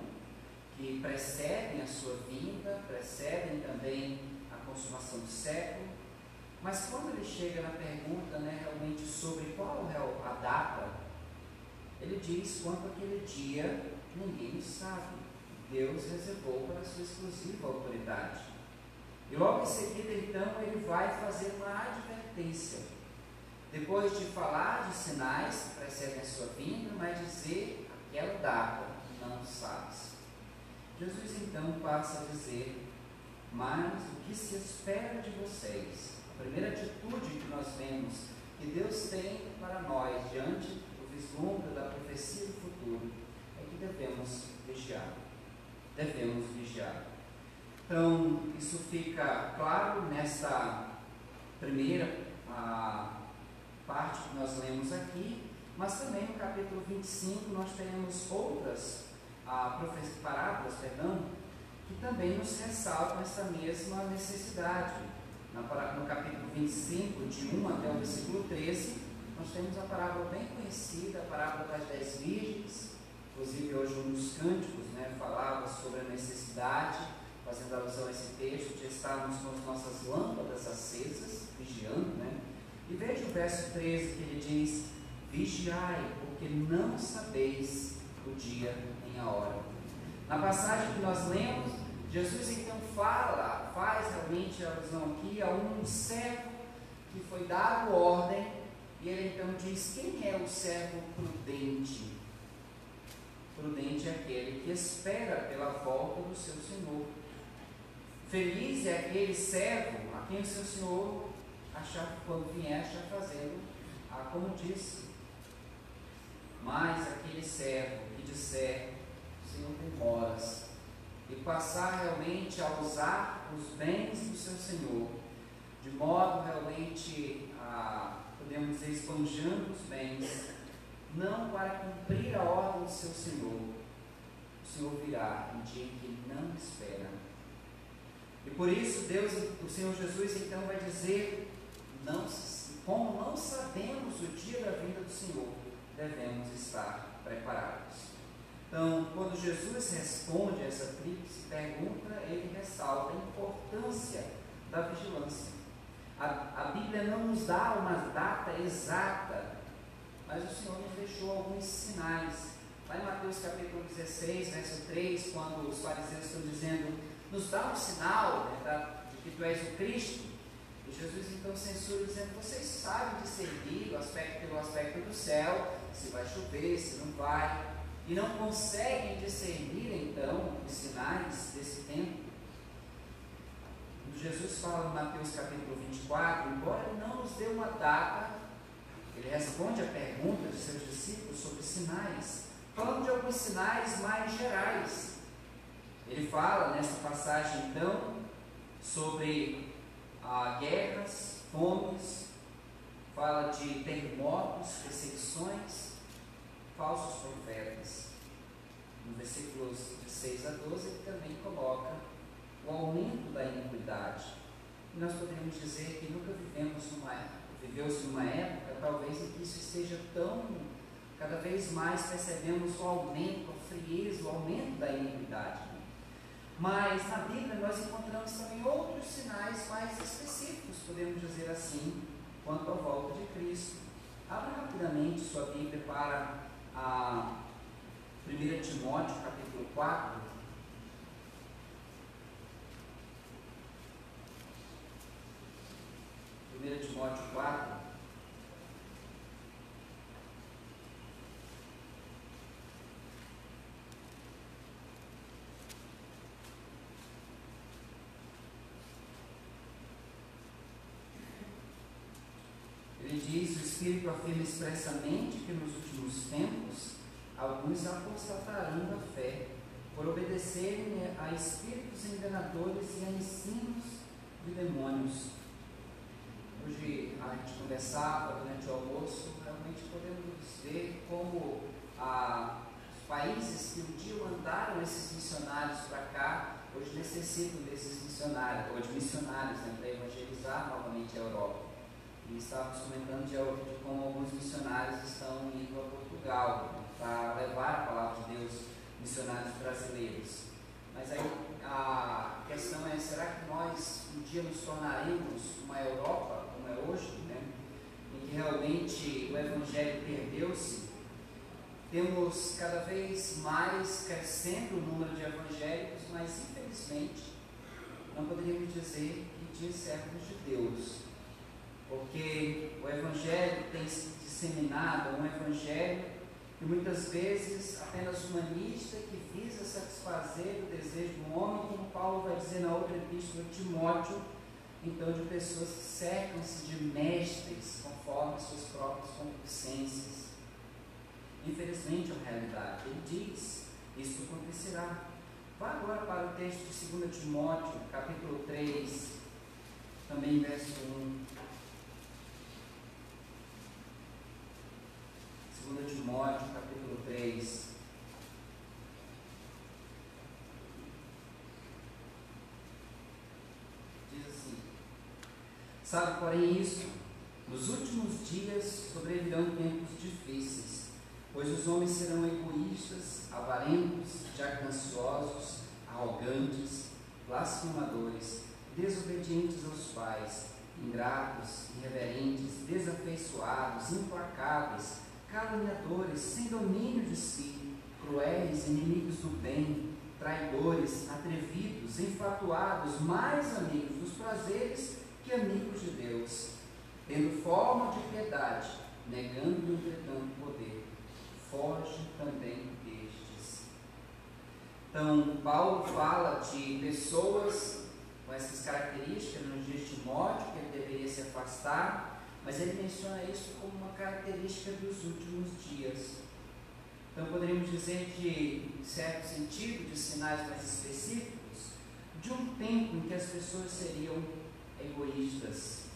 que precedem a sua vinda, precedem também a consumação do século, mas quando ele chega na pergunta né, realmente sobre qual é a data, ele diz quanto aquele dia ninguém sabe. Deus reservou para sua exclusiva autoridade. E logo em seguida, então, ele vai fazer uma advertência. Depois de falar de sinais que precedem a sua vinda, vai dizer aquela data, não sabes. Jesus então passa a dizer, mas o que se espera de vocês? A primeira atitude que nós vemos que Deus tem para nós diante do vislumbre da profecia do futuro é que devemos vigiar devemos vigiar. Então, isso fica claro nessa primeira parte que nós lemos aqui, mas também no capítulo 25 nós teremos outras a, parábolas perdão, que também nos ressaltam essa mesma necessidade. no capítulo 25, de 1 até o versículo 13, nós temos a parábola bem conhecida, a parábola das dez virgens, inclusive hoje um dos cânticos né, falava sobre a necessidade, fazendo alusão a esse texto, de estarmos com as nossas lâmpadas acesas, vigiando, né? E veja o verso 13 que ele diz: Vigiai, porque não sabeis o dia nem a hora. Na passagem que nós lemos, Jesus então fala, faz realmente alusão aqui a um servo que foi dado ordem, e ele então diz: Quem é o servo prudente? Prudente é aquele que espera pela volta do seu Senhor. Feliz é aquele servo a quem o seu Senhor achar, quando vier, achar fazendo a como disse. Mas aquele servo disser, Senhor, demoras, e passar realmente a usar os bens do seu Senhor, de modo realmente a, podemos dizer, esponjando os bens, não para cumprir a ordem do seu Senhor. O Senhor virá em dia em que não espera. E por isso Deus, o Senhor Jesus então vai dizer, não, como não sabemos o dia da vinda do Senhor, devemos estar preparados. Então, quando Jesus responde a essa tríplice pergunta, ele ressalta a importância da vigilância. A, a Bíblia não nos dá uma data exata mas o Senhor nos deixou alguns sinais. Lá em Mateus capítulo 16, verso 3, quando os fariseus estão dizendo, nos dá um sinal né, de que tu és o Cristo, e Jesus então censura dizendo, vocês sabem discernir o aspecto pelo aspecto do céu, se vai chover, se não vai, e não conseguem discernir então os sinais desse tempo. Jesus fala em Mateus capítulo 24, embora ele não nos dê uma data ele responde a pergunta de seus discípulos sobre sinais, falando de alguns sinais mais gerais. Ele fala nessa passagem, então, sobre ah, guerras, fomes, fala de terremotos, perseguições, falsos profetas. No versículos de 6 a 12, ele também coloca o aumento da iniquidade. E nós poderíamos dizer que nunca vivemos numa época viveu-se numa época, talvez, em que isso esteja tão, cada vez mais percebemos o aumento, a frieza, o aumento da iniquidade. Mas na Bíblia nós encontramos também outros sinais mais específicos, podemos dizer assim, quanto à volta de Cristo. Abra rapidamente sua Bíblia para a 1 Timóteo capítulo 4, Primeira Timóteo 4, ele diz: O Espírito afirma expressamente que nos últimos tempos alguns apostatarão da fé, por obedecerem a espíritos enganadores e a ensinos de demônios. Hoje a gente conversava durante o almoço, realmente podemos ver como ah, os países que um dia mandaram esses missionários para cá, hoje necessitam desses missionários, ou de missionários né, para evangelizar novamente a Europa. E estávamos comentando de, de como alguns missionários estão indo a Portugal para levar a palavra de Deus, missionários brasileiros. Mas aí a questão é: será que nós um dia nos tornaremos uma Europa, como é hoje, né? em que realmente o Evangelho perdeu-se? Temos cada vez mais crescendo o número de evangélicos, mas infelizmente não poderíamos dizer que dias servos de Deus porque o Evangelho tem se disseminado, é um Evangelho que muitas vezes apenas humanista, que visa satisfazer o desejo do homem, como Paulo vai dizer na outra epístola de Timóteo, então de pessoas que cercam-se de mestres conforme suas próprias concupiscências. Infelizmente é uma realidade. Ele diz, isso acontecerá. Vá agora para o texto de 2 Timóteo, capítulo 3, também verso 1. 2 Timóteo, capítulo 3. Diz assim: Sabe, porém, isso, nos últimos dias sobrevirão tempos difíceis, pois os homens serão egoístas, avarentos, jactanciosos, arrogantes, blasfemadores, desobedientes aos pais, ingratos, irreverentes, desafeiçoados, implacáveis, caluniadores, sem domínio de si, cruéis, inimigos do bem, traidores, atrevidos, enfatuados, mais amigos dos prazeres que amigos de Deus, tendo forma de piedade, negando, entretanto, poder. Foge também destes. Então, Paulo fala de pessoas com essas características nos de Timóteo, que ele deveria se afastar, mas ele menciona isso como uma característica dos últimos dias. Então poderíamos dizer de, certo sentido, de sinais mais específicos, de um tempo em que as pessoas seriam egoístas.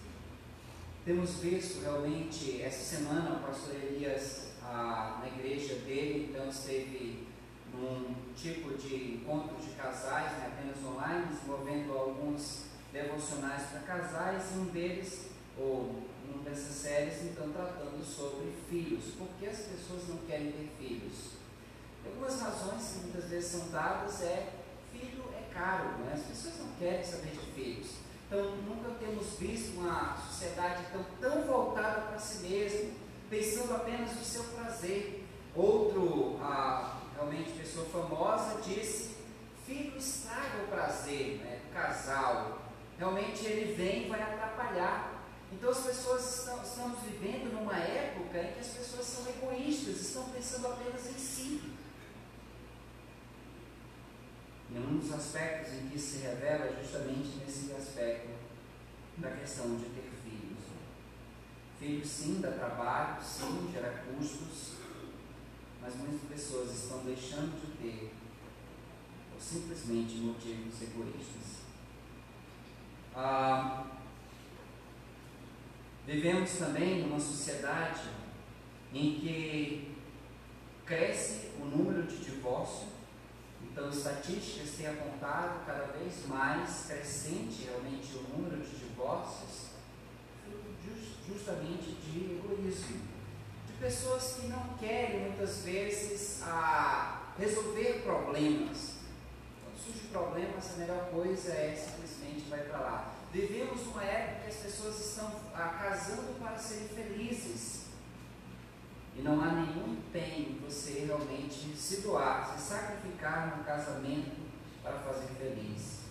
Temos visto realmente, essa semana o pastor Elias, a, na igreja dele, então esteve num tipo de encontro de casais, né, apenas online, desenvolvendo alguns devocionais para casais, e um deles, ou dessas séries, então, tratando sobre filhos. Por que as pessoas não querem ter filhos? Algumas razões que muitas vezes são dadas é filho é caro, né? as pessoas não querem saber de filhos. Então, nunca temos visto uma sociedade tão, tão voltada para si mesmo, pensando apenas no seu prazer. Outro, realmente, pessoa famosa disse: filho estraga o prazer né, do casal. Realmente ele vem e vai atrapalhar então as pessoas estão, estamos vivendo numa época em que as pessoas são egoístas, estão pensando apenas em si. E um dos aspectos em que isso se revela é justamente nesse aspecto da questão de ter filhos. Filhos sim dá trabalho, sim gera custos, mas muitas pessoas estão deixando de ter por simplesmente motivos egoístas. Ah, Vivemos também numa sociedade em que cresce o número de divórcio, então estatísticas têm apontado cada vez mais crescente realmente o número de divórcios, justamente de egoísmo, de pessoas que não querem muitas vezes a resolver problemas. Quando surge problemas, a melhor coisa é simplesmente vai para lá. Vivemos uma época que as pessoas estão ah, casando para serem felizes. E não há nenhum empenho em você realmente se doar, se sacrificar no casamento para fazer feliz.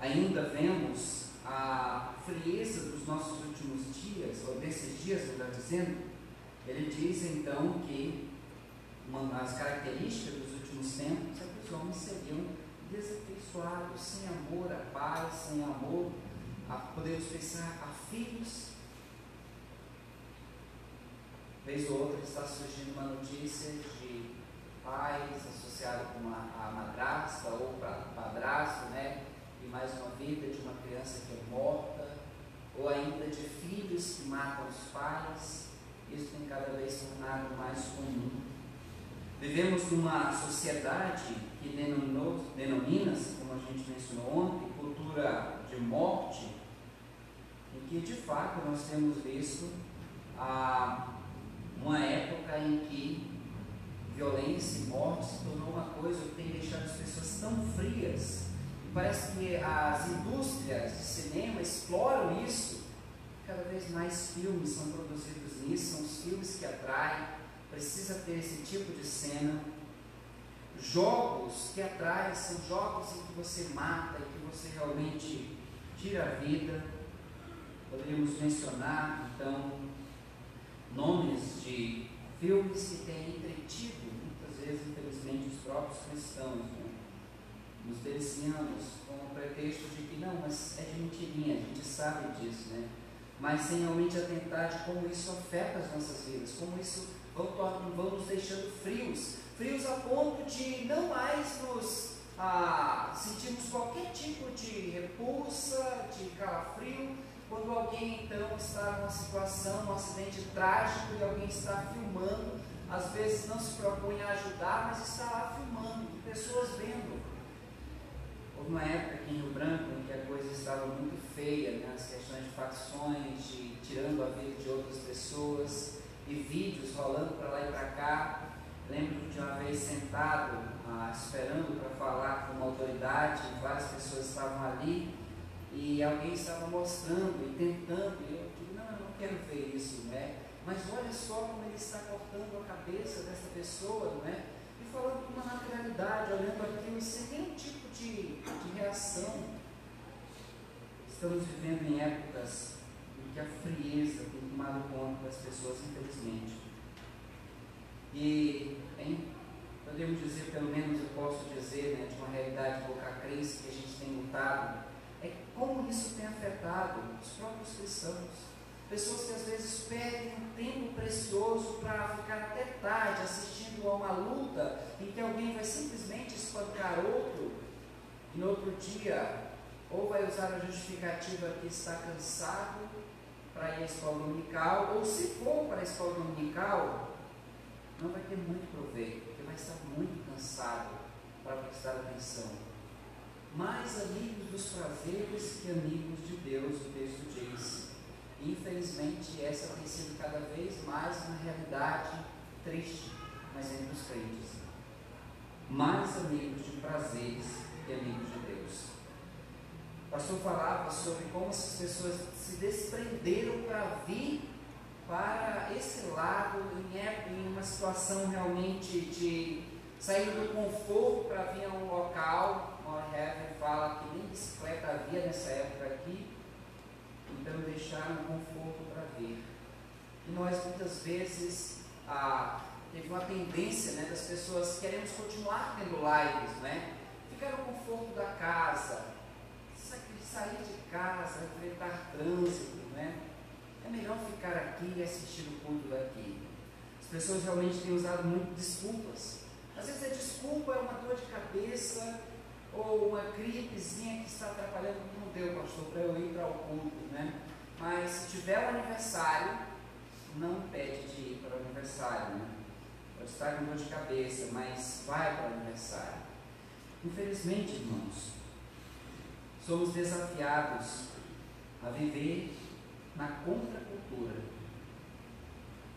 Ainda vemos a frieza dos nossos últimos dias, ou desses dias, melhor dizendo. Ele diz então que uma das características dos últimos tempos é que os homens seriam desafetuosos, sem amor à paz, sem amor a, podemos pensar a filhos. Vez ou outra está surgindo uma notícia de pais associados com a, a madrasta ou para padrasto, né? E mais uma vida de uma criança que é morta, ou ainda de filhos que matam os pais. Isso tem cada vez tornado mais comum. Vivemos numa sociedade que denomina-se, a gente mencionou ontem, cultura de morte, em que de fato nós temos visto ah, uma época em que violência e morte se tornou uma coisa que tem deixado as pessoas tão frias. E parece que as indústrias de cinema exploram isso. Cada vez mais filmes são produzidos nisso, são os filmes que atraem. Precisa ter esse tipo de cena. Jogos que atraem são jogos em que você mata, em que você realmente tira a vida. Poderíamos mencionar, então, nomes de filmes que têm entretido vezes, infelizmente, os próprios cristãos, né? nos deliciamos com o pretexto de que não, mas é de mentirinha, a gente sabe disso, né? Mas sem realmente atentar de como isso afeta as nossas vidas, como isso vão nos deixando frios, frios a ponto de não mais nos ah, sentirmos qualquer tipo de repulsa, de calafrio, quando alguém então está numa situação, um acidente trágico e alguém está filmando às vezes não se propõe a ajudar, mas está lá filmando, pessoas vendo. Houve uma época aqui em Rio Branco em que a coisa estava muito feia, né? as questões de facções, de tirando a vida de outras pessoas, e vídeos rolando para lá e para cá. Lembro de uma vez sentado, ah, esperando para falar com uma autoridade, várias pessoas estavam ali, e alguém estava mostrando e tentando, e eu digo, não, eu não quero ver isso, né? Mas olha só como ele está cortando a cabeça dessa pessoa, não é? E falando com uma naturalidade, olhando aquilo sem nenhum tipo de, de reação. Estamos vivendo em épocas em que a frieza tem tomado conta das pessoas, infelizmente. E hein, podemos dizer, pelo menos eu posso dizer, né, de uma realidade crença que a gente tem lutado, é como isso tem afetado os próprios cristãos. Pessoas que às vezes perdem um tempo precioso para ficar até tarde assistindo a uma luta em que alguém vai simplesmente espancar outro e no outro dia ou vai usar a justificativa que está cansado para ir à escola dominical, ou se for para a escola dominical, não vai ter muito proveito, porque vai estar muito cansado para prestar atenção. Mais amigos dos prazeres que amigos de Deus, o texto diz. Infelizmente, essa tem sido cada vez mais uma realidade triste, mas entre os crentes. Mais amigos de prazeres que amigos de Deus. O pastor falava sobre como essas pessoas se desprenderam para vir para esse lado em, uma situação realmente de sair do conforto para vir a um local. O Heaven fala que nem bicicleta havia nessa época aqui então deixar um conforto para ver. E nós muitas vezes teve uma tendência né, das pessoas queremos continuar tendo lives, né? Ficar no conforto da casa, sair de casa, enfrentar trânsito? É melhor ficar aqui e assistir o culto daqui. As pessoas realmente têm usado muito desculpas. Às vezes a desculpa é uma dor de cabeça ou uma gripezinha que está atrapalhando, não deu, pastor, para eu ir para o culto, né? Mas se tiver o aniversário, não impede de ir para o aniversário, né? Pode estar com dor de cabeça, mas vai para o aniversário. Infelizmente, irmãos, somos desafiados a viver na contracultura.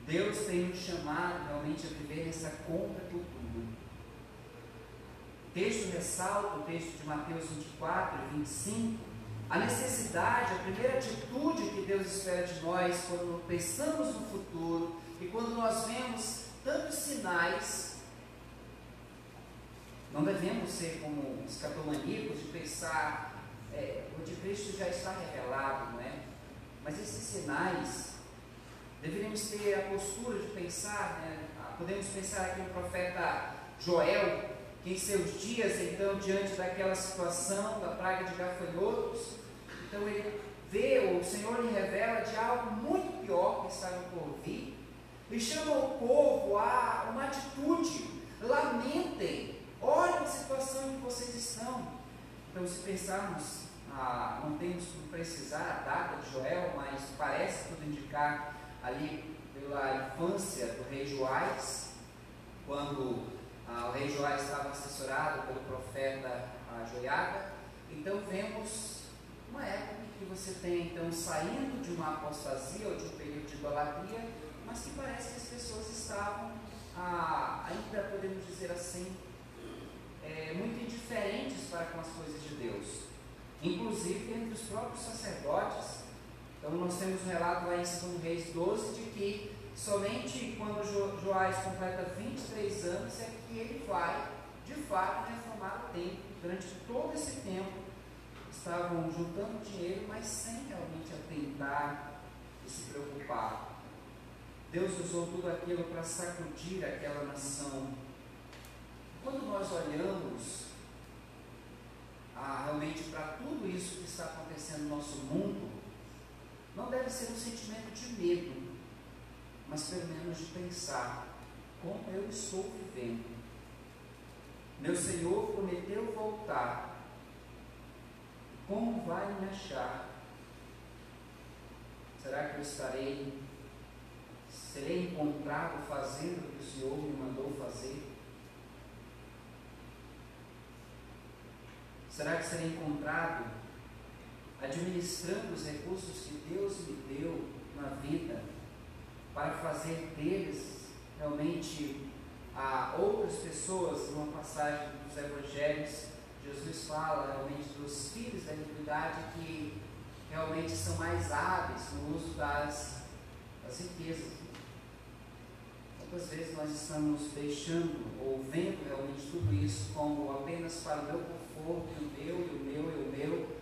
Deus tem nos chamado realmente a viver nessa contracultura texto ressalta, o texto de Mateus 24 e 25, a necessidade, a primeira atitude que Deus espera de nós quando pensamos no futuro e quando nós vemos tantos sinais, não devemos ser como escatomaníacos de pensar, é, o Cristo já está revelado, não é? Mas esses sinais, deveríamos ter a postura de pensar, né? podemos pensar aqui no profeta Joel, que em seus dias, então, diante daquela situação da praga de gafanhotos, então ele revela de algo muito pior que estava por vir e chama o povo a uma atitude. Lamentem, olhem a situação em que vocês estão. Então, se pensarmos, ah, não temos que precisar a data de Joel, mas parece tudo indicar ali pela infância do rei Joás, quando ah, o rei Joás estava assessorado pelo profeta ah, Joiada. Então, vemos uma época que você tem então saindo de uma apostasia ou de um período de idolatria, mas que parece que as pessoas estavam ah, ainda podemos dizer assim é, muito indiferentes para com as coisas de Deus, inclusive entre os próprios sacerdotes. Então nós temos um relato lá em 2 Reis 12 de que somente quando jo, Joás completa 23 anos é que ele vai de fato reformar o templo. Durante todo esse tempo estavam juntando dinheiro, mas sem realmente atentar e se preocupar. Deus usou tudo aquilo para sacudir aquela nação. Quando nós olhamos ah, realmente para tudo isso que está acontecendo no nosso mundo, não deve ser um sentimento de medo, mas pelo menos de pensar como eu estou vivendo. Meu Senhor prometeu voltar como vai me achar? Será que eu estarei, serei encontrado fazendo o que o Senhor me mandou fazer? Será que serei encontrado administrando os recursos que Deus me deu na vida para fazer deles realmente a outras pessoas, numa passagem dos evangelhos, Jesus fala realmente dos filhos da iniquidade que realmente são mais hábeis no uso das, das riquezas. Quantas vezes nós estamos deixando ou vendo realmente tudo isso como apenas para o meu conforto, e o meu, e o meu, e o meu,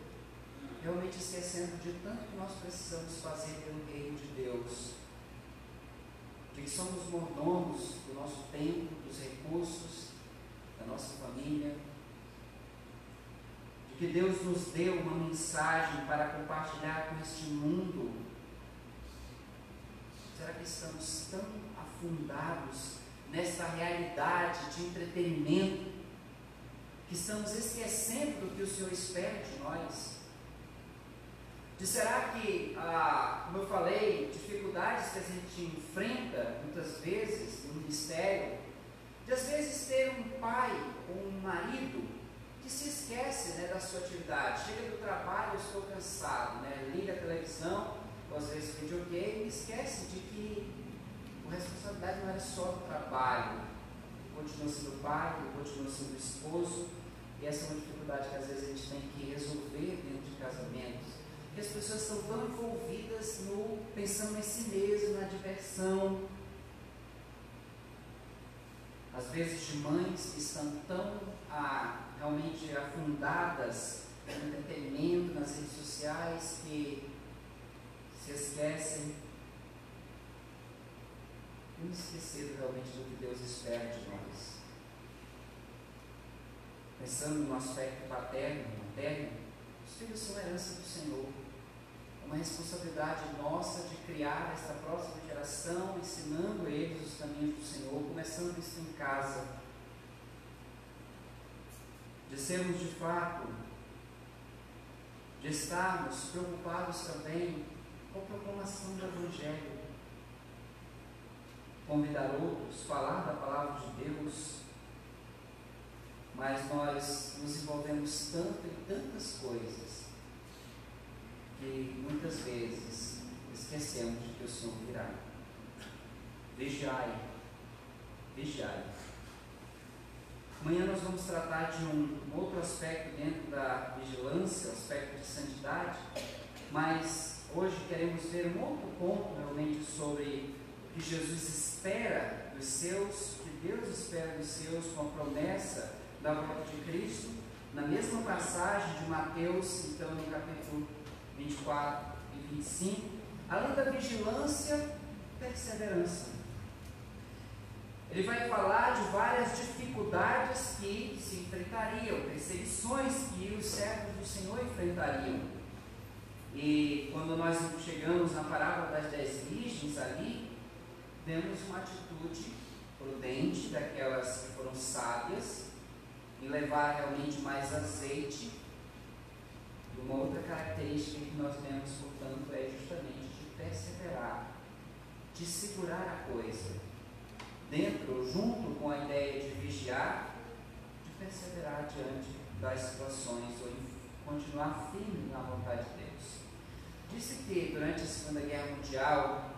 realmente esquecendo de tanto que nós precisamos fazer pelo reino de Deus, de que somos mordomos do nosso tempo, dos recursos, da nossa família, que Deus nos deu uma mensagem para compartilhar com este mundo. Será que estamos tão afundados nesta realidade de entretenimento que estamos esquecendo do que o Senhor espera de nós? De será que, ah, como eu falei, dificuldades que a gente enfrenta muitas vezes no ministério, de às vezes ter um pai ou um marido que se esquece né, da sua atividade. Chega do trabalho, eu estou cansado, né? liga a televisão, ou às vezes videogame, e esquece de que a responsabilidade não era só do trabalho. Continua sendo pai, continua sendo esposo, e essa é uma dificuldade que às vezes a gente tem que resolver dentro de casamentos. Que as pessoas estão tão envolvidas no pensando em si mesmo, na diversão. Às vezes de mães que estão tão ah, realmente afundadas no entretenimento, nas redes sociais, que se esquecem e esqueceram realmente do que Deus espera de nós. Pensando no aspecto paterno, materno, os filhos são herança do Senhor. É uma responsabilidade nossa de criar esta próxima geração, ensinando eles os caminhos do Senhor, começando isso em casa. De sermos de fato, de estarmos preocupados também com a proclamação do Evangelho, convidar outros, falar da palavra de Deus, mas nós nos envolvemos tanto em tantas coisas que muitas vezes esquecemos de que o Senhor virá. Vigiai, vigiai. Amanhã nós vamos tratar de um outro aspecto dentro da vigilância, aspecto de santidade, mas hoje queremos ver um outro ponto realmente sobre o que Jesus espera dos seus, o que Deus espera dos seus com a promessa de Cristo, na mesma passagem de Mateus, então no capítulo 24 e 25, além da vigilância, perseverança. Ele vai falar de várias dificuldades que se enfrentariam, perseguições que os servos do Senhor enfrentariam. E quando nós chegamos na parábola das dez virgens ali, vemos uma atitude prudente daquelas que foram sábias em levar realmente mais azeite. E uma outra característica que nós vemos, portanto, é justamente de perseverar, de segurar a coisa. Dentro, junto com a ideia de vigiar, de perseverar diante das situações ou continuar firme na vontade de Deus. Disse que durante a Segunda Guerra Mundial,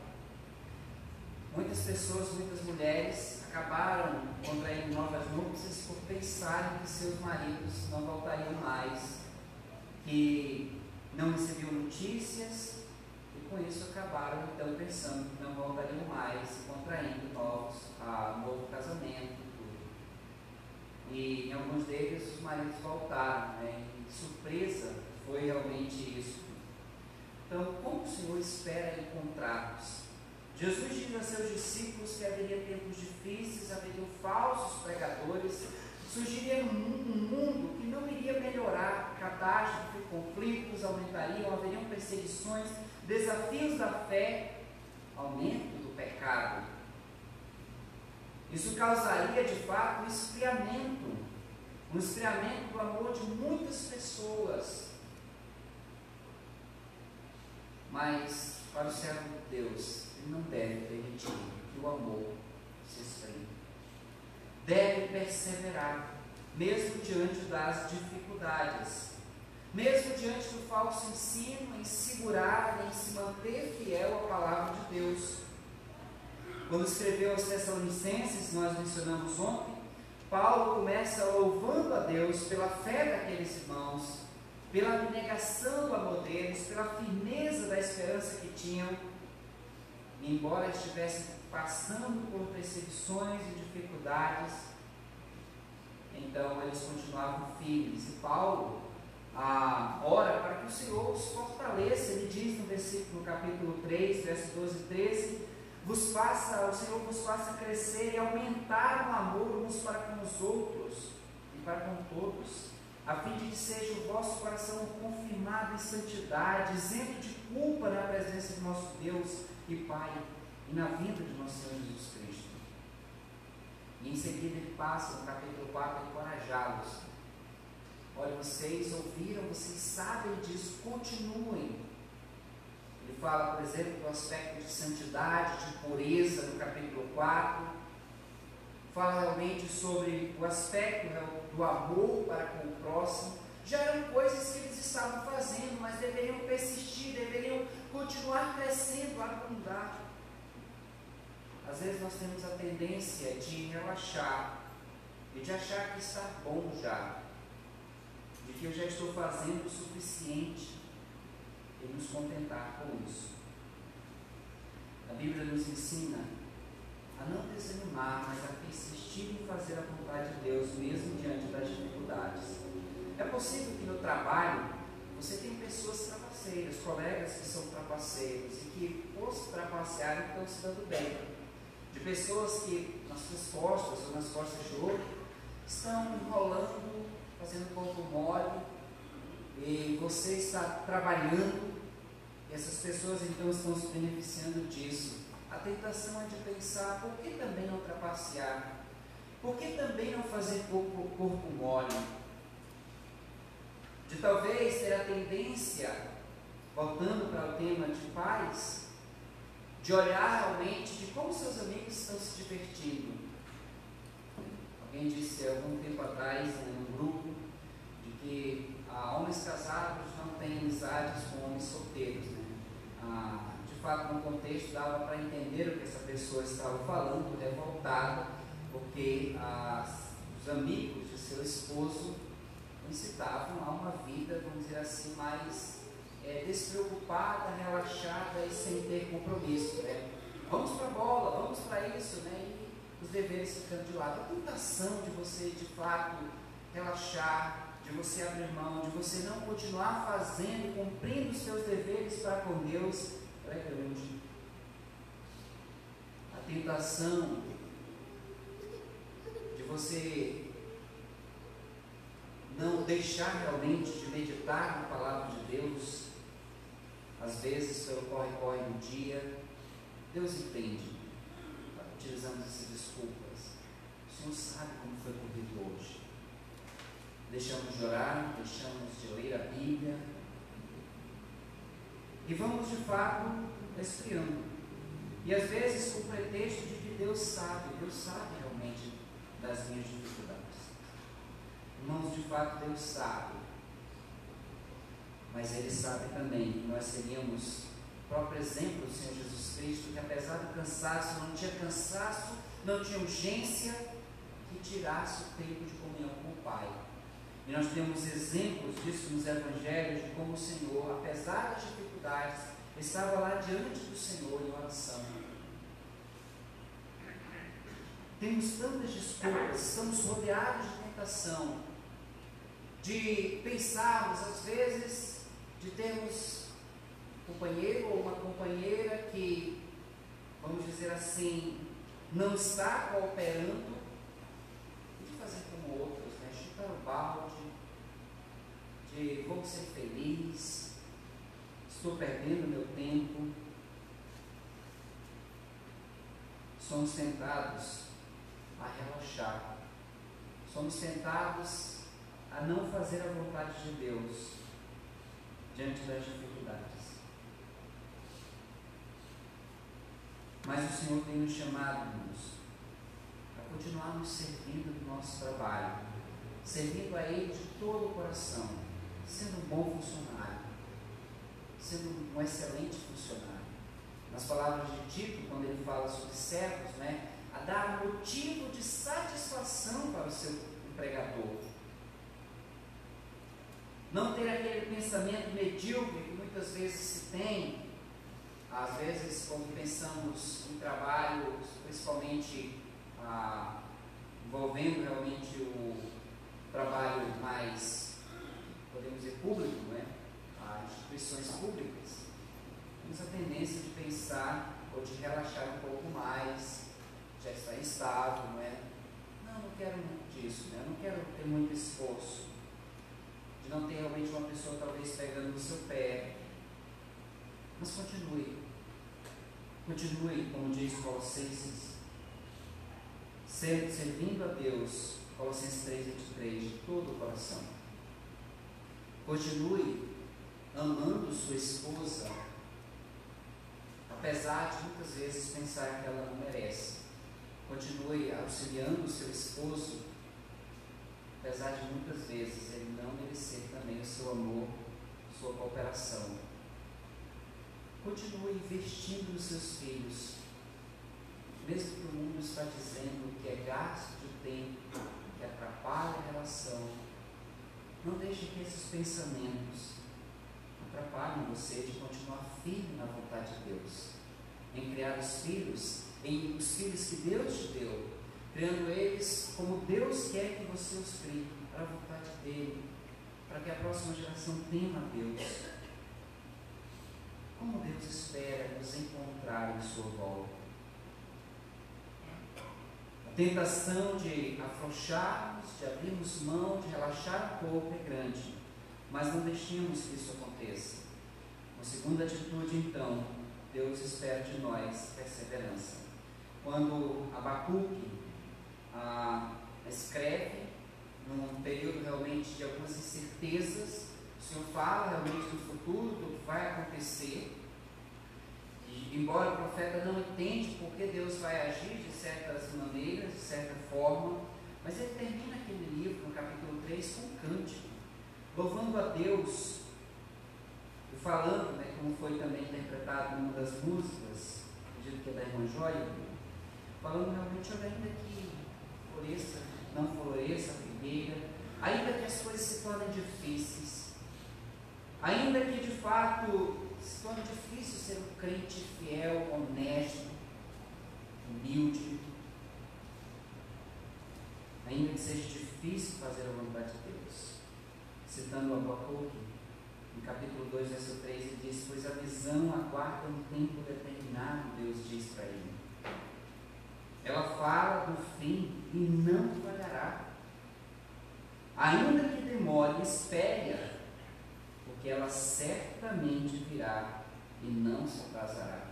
muitas pessoas, muitas mulheres acabaram contraindo novas núpcias por pensarem que seus maridos não voltariam mais, que não recebiam notícias e com isso acabaram então pensando que não voltariam mais, contraindo novos, ah, novo casamento. E em alguns deles os maridos voltaram, né? E surpresa foi realmente isso. Então, como o Senhor espera encontrá-los? Jesus diz a seus discípulos que haveria tempos difíceis, haveriam falsos pregadores, surgiria um mundo que não iria melhorar, catástrofe, conflitos aumentariam, haveriam perseguições, desafios da fé, aumento do pecado. Isso causaria de fato um esfriamento, um esfriamento do amor de muitas pessoas. Mas para o servo de Deus, não deve permitir que o amor se esfrie. Deve perseverar, mesmo diante das dificuldades, mesmo diante do falso ensino, em segurar, em se manter fiel à palavra de Deus. Quando escreveu aos Tessalonicenses, nós mencionamos ontem, Paulo começa louvando a Deus pela fé daqueles irmãos, pela abnegação do amor deles, pela firmeza da esperança que tinham, embora estivessem passando por perseguições e dificuldades, então eles continuavam firmes. E Paulo ah, ora para que o Senhor os fortaleça. Ele diz no versículo, no capítulo 3, verso 12 e 13, vos faça, o Senhor vos faça crescer e aumentar o amor uns para com os outros e para com todos, a fim de que seja o vosso coração confirmado em santidade, isento de culpa na presença de nosso Deus e Pai e na vinda de nosso Senhor Jesus Cristo. E em seguida ele passa no capítulo 4 a encorajá-los. Olha, vocês ouviram, vocês sabem disso, continuem ele fala, por exemplo, do aspecto de santidade, de pureza, no capítulo 4. Fala realmente sobre o aspecto do amor para com o próximo. Já eram coisas que eles estavam fazendo, mas deveriam persistir, deveriam continuar crescendo, abundar. Às vezes nós temos a tendência de relaxar e de achar que está bom já, de que eu já estou fazendo o suficiente e nos contentar com isso. A Bíblia nos ensina a não desanimar, mas a persistir em fazer a vontade de Deus, mesmo diante das dificuldades. É possível que no trabalho você tenha pessoas trapaceiras, colegas que são trapaceiros e que, por se trapacearem, estão se dando bem. De pessoas que nas suas costas ou nas costas de outro estão enrolando, fazendo ponto mole, e você está trabalhando, e essas pessoas então estão se beneficiando disso. A tentação é de pensar, por que também não trapacear? Por que também não fazer corpo, corpo mole? De talvez ter a tendência, voltando para o tema de paz, de olhar realmente de como seus amigos estão se divertindo. Alguém disse algum tempo atrás, né, num grupo, de que ah, homens casados não têm amizades com homens solteiros. Né? Ah, de fato, no contexto, dava para entender o que essa pessoa estava falando, revoltada, porque os amigos de seu esposo incitavam a uma vida, vamos dizer assim, mais é, despreocupada, relaxada e sem ter compromisso. Né? Vamos para a bola, vamos para isso, né? e os deveres ficando de lado. A tentação de você, de fato, relaxar, de você abrir mão, de você não continuar fazendo, cumprindo os seus deveres para com Deus, é grande. A tentação de você não deixar realmente de meditar na palavra de Deus, às vezes pelo corre-corre do dia. Deus entende. Utilizamos essas desculpas. O Senhor sabe como foi corrido hoje. Deixamos de orar, deixamos de ler a Bíblia. E vamos de fato esfriando. E às vezes com o pretexto de que Deus sabe, Deus sabe realmente das minhas dificuldades. Irmãos, de fato Deus sabe. Mas Ele sabe também que nós seríamos o próprio exemplo do Senhor Jesus Cristo, que apesar do cansaço, não tinha cansaço, não tinha urgência que tirasse o tempo de comunhão com o Pai. E nós temos exemplos disso nos Evangelhos, de como o Senhor, apesar das dificuldades, estava lá diante do Senhor em oração. Temos tantas desculpas, estamos rodeados de tentação, de pensarmos, às vezes, de termos um companheiro ou uma companheira que, vamos dizer assim, não está cooperando, e de fazer como outros, né? chutar o balde, de vou ser feliz, estou perdendo meu tempo. Somos tentados a relaxar, somos tentados a não fazer a vontade de Deus diante das dificuldades. Mas o Senhor tem nos chamado, irmãos, a continuarmos servindo no nosso trabalho, servindo a Ele de todo o coração, sendo um bom funcionário, sendo um excelente funcionário. Nas palavras de Tito, quando ele fala sobre servos, né, a dar motivo de satisfação para o seu empregador. Não ter aquele pensamento medíocre que muitas vezes se tem, às vezes quando pensamos em trabalho, principalmente ah, envolvendo realmente o trabalho mais, podemos dizer, público, né? As instituições públicas, temos a tendência de pensar ou de relaxar um pouco mais, já está estável, não é? Não, não quero muito disso, né? não quero ter muito esforço. Não ter realmente uma pessoa talvez pegando no seu pé. Mas continue. Continue, como diz Colossenses, servindo a Deus, Colossenses 3, 23, de todo o coração. Continue amando sua esposa, apesar de muitas vezes pensar que ela não merece. Continue auxiliando seu esposo, apesar de muitas vezes ele não merecer também o seu amor, sua cooperação. Continue investindo nos seus filhos, mesmo que o mundo está dizendo que é gasto de tempo, que atrapalha a relação. Não deixe que esses pensamentos atrapalhem você de continuar firme na vontade de Deus, em criar os filhos, em os filhos que Deus te deu, criando eles como Deus quer que você os crie, para a vontade dele, para que a próxima geração tema a Deus. Como Deus espera nos encontrar em sua volta. A tentação de afrouxarmos, de abrirmos mão, de relaxar um pouco é grande, mas não deixemos que isso aconteça. Uma segunda atitude, então, Deus espera de nós perseverança. Quando Abacuque escreve, num período realmente de algumas incertezas, o Senhor fala realmente do futuro, do que vai acontecer. E, embora o profeta não entende por que Deus vai agir de certas maneiras, de certa forma, mas ele termina aquele livro, no capítulo 3, com um cântico, louvando a Deus e falando, né, como foi também interpretado numa das músicas, acredito que é da irmã Joia, falando realmente, olha, ainda que floresça, não floresça a figueira, ainda que as coisas se tornem difíceis, ainda que de fato se torne difícil ser um crente fiel, honesto, humilde, ainda que seja difícil fazer a vontade de Deus. Citando Abacuque, no capítulo 2, verso 3, ele diz: Pois a visão aguarda um tempo determinado, Deus diz para ele. Ela fala do fim e não falhará. Ainda que demore, espere porque ela certamente virá e não se atrasará.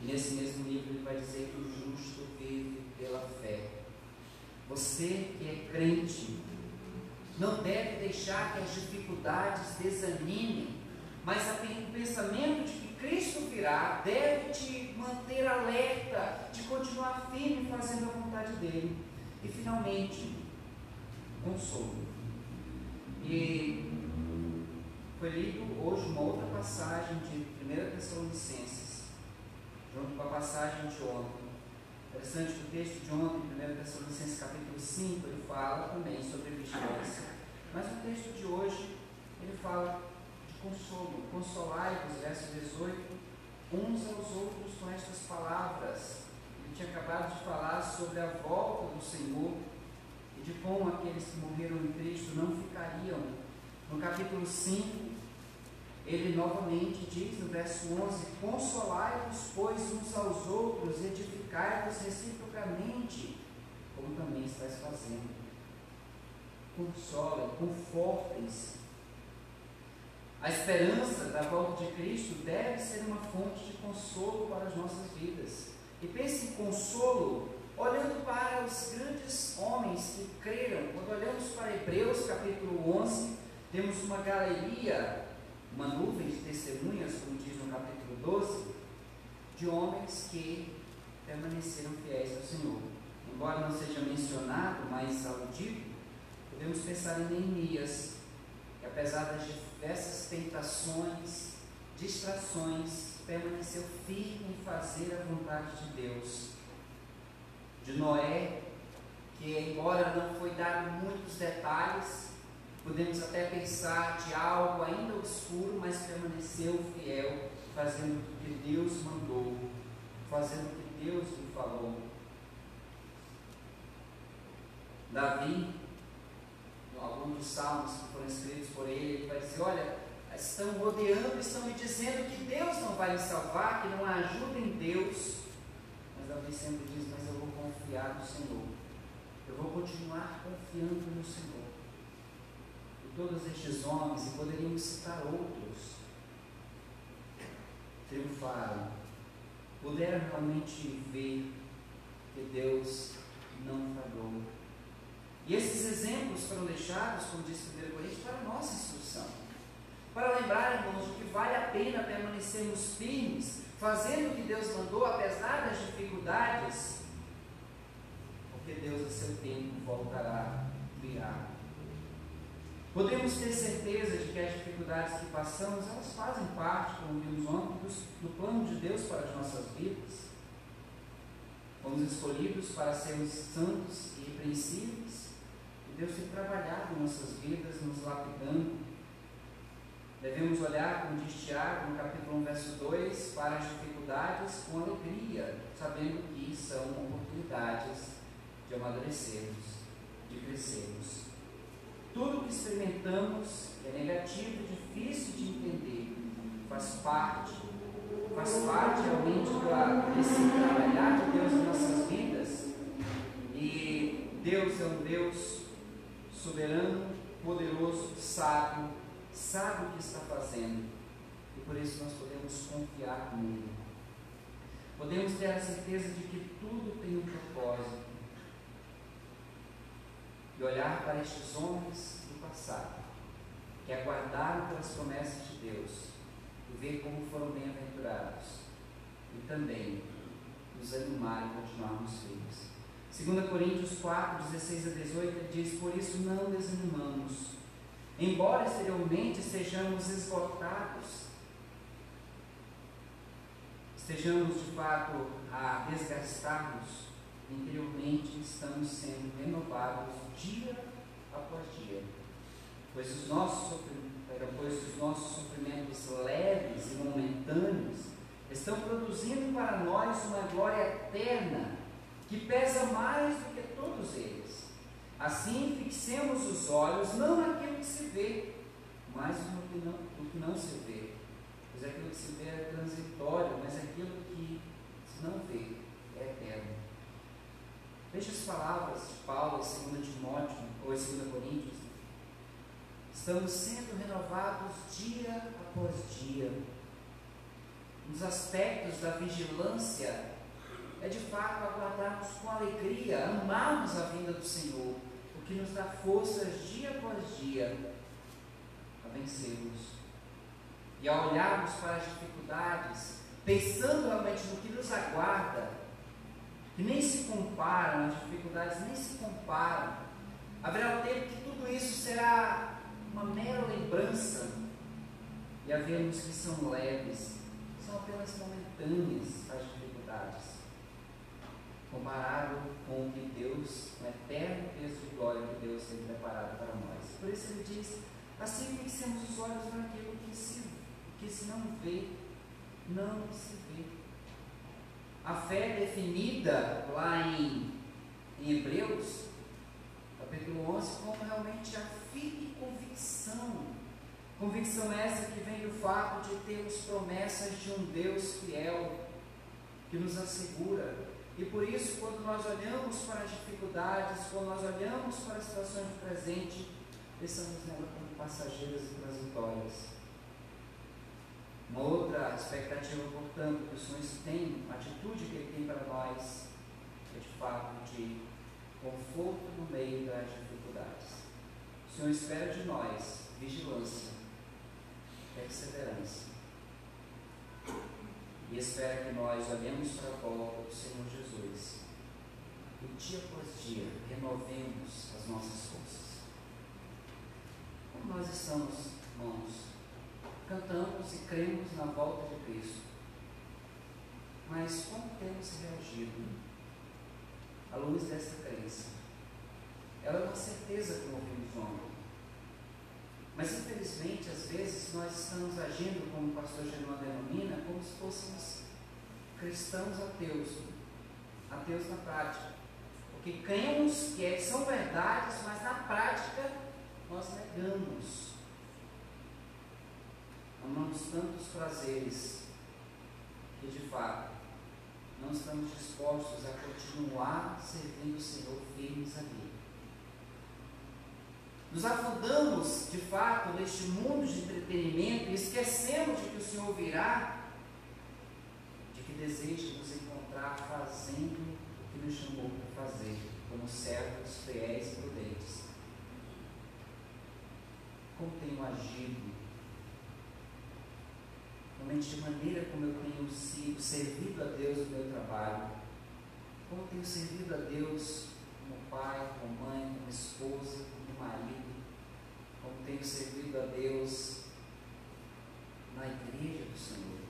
E nesse mesmo livro ele vai dizer que o justo vive pela fé. Você que é crente, não deve deixar que as dificuldades desanimem, mas o pensamento de que Cristo virá deve te manter alerta, de continuar firme fazendo a vontade dele. E finalmente, consolo. E foi lido hoje uma outra passagem de 1 Tessalonicenses, junto com a passagem de ontem. Interessante que o texto de ontem, 1 Tessalonicenses capítulo 5, ele fala também sobre vigilância. Mas o texto de hoje, ele fala de consolo. Consolai-vos, verso 18, uns aos outros com estas palavras. Tinha acabado de falar sobre a volta do Senhor e de como aqueles que morreram em Cristo não ficariam. No capítulo 5, ele novamente diz no verso 11: Consolai-vos, pois, uns aos outros, edificai-vos reciprocamente, como também estáis fazendo. Consolem, confortem-se. A esperança da volta de Cristo deve ser uma fonte de consolo para as nossas vidas. E pense em consolo olhando para os grandes homens que creram. Quando olhamos para Hebreus capítulo 11, temos uma galeria uma nuvem de testemunhas, como diz no capítulo 12, de homens que permaneceram fiéis ao Senhor. Embora não seja mencionado, mas aludido, podemos pensar em Neemias, que apesar das diversas tentações, distrações, permaneceu firme em fazer a vontade de Deus. De Noé, que embora não foi dado muitos detalhes, Podemos até pensar de algo ainda obscuro, mas permaneceu fiel, fazendo o que Deus mandou, fazendo o que Deus lhe falou. Davi, algum dos salmos que foram escritos por ele, ele vai dizer: Olha, estão rodeando, estão me dizendo que Deus não vai me salvar, que não há ajuda em Deus. Mas Davi sempre diz: Mas eu vou confiar no Senhor. Eu vou continuar confiando no Senhor todos estes homens, e poderíamos citar outros, triunfaram, puderam realmente ver que Deus não falhou. E esses exemplos foram deixados, como disse o 1 Coríntios, para instrução. Para lembrar, irmãos, que vale a pena permanecermos firmes, fazendo o que Deus mandou, apesar das dificuldades, porque Deus, a seu tempo, voltará, virá Podemos ter certeza de que as dificuldades que passamos, elas fazem parte, como vimos ontem, do plano de Deus para as nossas vidas. Fomos escolhidos para sermos santos e irrepreensíveis, e Deus tem trabalhado nossas vidas, nos lapidando. Devemos olhar, como diz Tiago, no capítulo 1, verso 2, para as dificuldades com alegria, sabendo que são oportunidades de amadurecermos, de crescermos. Tudo que experimentamos é negativo difícil de entender. Faz parte, faz parte realmente desse trabalhar de Deus em nossas vidas. E Deus é um Deus soberano, poderoso, sábio, sabe o que está fazendo. E por isso nós podemos confiar nele. Podemos ter a certeza de que tudo tem um propósito e olhar para estes homens do passado, que aguardaram pelas promessas de Deus, e ver como foram bem-aventurados, e também nos animar e continuarmos firmes. 2 Coríntios 4, 16 a 18 diz: Por isso não desanimamos, embora exteriormente estejamos esgotados, estejamos de fato a desgastar-nos interiormente estamos sendo renovados dia após dia. Pois os nossos, pois os nossos sofrimentos leves e momentâneos estão produzindo para nós uma glória eterna que pesa mais do que todos eles. Assim, fixemos os olhos não naquilo que se vê, mas no que não, no que não se vê. Pois aquilo que se vê é transitório, mas aquilo que se não vê é eterno. Veja as palavras de Paulo em 2 Timóteo, ou em 2 Coríntios. Estamos sendo renovados dia após dia. nos aspectos da vigilância, é de fato aguardarmos com alegria, amarmos a vinda do Senhor, que nos dá forças dia após dia a vencermos. E a olharmos para as dificuldades, pensando realmente no que nos aguarda, que nem se comparam, as dificuldades nem se comparam, haverá um tempo que tudo isso será uma mera lembrança e havemos que são leves, são apenas momentâneas as dificuldades, comparado com o que Deus, o eterno peso de glória que Deus tem preparado para nós. Por isso ele diz, assim fixemos os olhos naquilo que se, que se não vê, não se vê. A fé definida lá em, em Hebreus, capítulo 11, como realmente a firme convicção Convicção essa que vem do fato de termos promessas de um Deus fiel que nos assegura. E por isso, quando nós olhamos para as dificuldades, quando nós olhamos para as situações do presente, pensamos nela como passageiras e transitórias. Uma outra expectativa, portanto, que o Senhor tem, a atitude que Ele tem para nós, é de fato de conforto no meio das dificuldades. O Senhor espera de nós vigilância perseverança. E espera que nós olhemos para a volta do Senhor dia após dia renovemos as nossas forças. Como nós estamos, irmãos, cantamos e cremos na volta de Cristo, mas como temos reagido à luz desta crença? Ela é uma certeza que ouvimos ontem mas infelizmente, às vezes, nós estamos agindo, como o pastor Germano denomina, como se fôssemos cristãos ateus, ateus na prática. Porque cremos que são verdades, mas na prática nós negamos. Amamos tantos prazeres que de fato não estamos dispostos a continuar servindo o Senhor firmes ali. Nos afundamos, de fato, neste mundo de entretenimento e esquecemos de que o Senhor virá, de que deseja nos encontrar fazendo o que nos chamou fazer, como servos fiéis e prudentes. Como tenho agido? Realmente de maneira como eu tenho sido, servido a Deus no meu trabalho, como tenho servido a Deus como pai, como mãe, como esposa, como marido, como tenho servido a Deus na igreja do Senhor,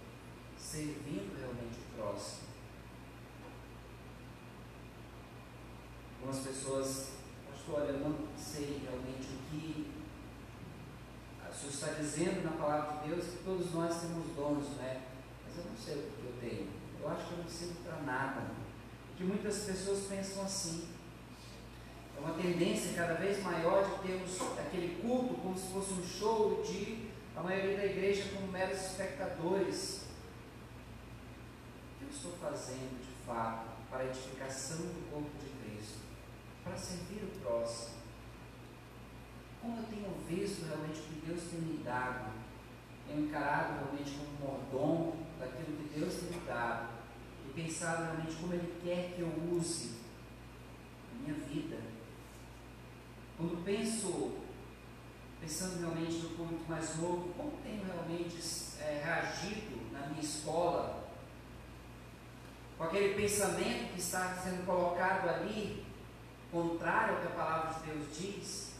servindo realmente o próximo. Algumas pessoas, pastor, olha, eu não sei realmente o que o Senhor está dizendo na palavra de Deus que todos nós temos dons, né? Mas eu não sei o que eu tenho. Eu acho que eu não sirvo para nada. Que muitas pessoas pensam assim. É uma tendência cada vez maior de termos aquele culto como se fosse um show de a maioria da igreja como meros espectadores. O que eu estou fazendo de fato para a edificação do corpo de Cristo? Para servir o próximo? Como eu tenho visto realmente o que Deus tem me dado? Encarado realmente como mordomo daquilo que Deus tem me dado e pensado realmente como Ele quer que eu use a minha vida quando penso, pensando realmente no público mais novo, como tenho realmente é, reagido na minha escola, com aquele pensamento que está sendo colocado ali, contrário ao que a palavra de Deus diz,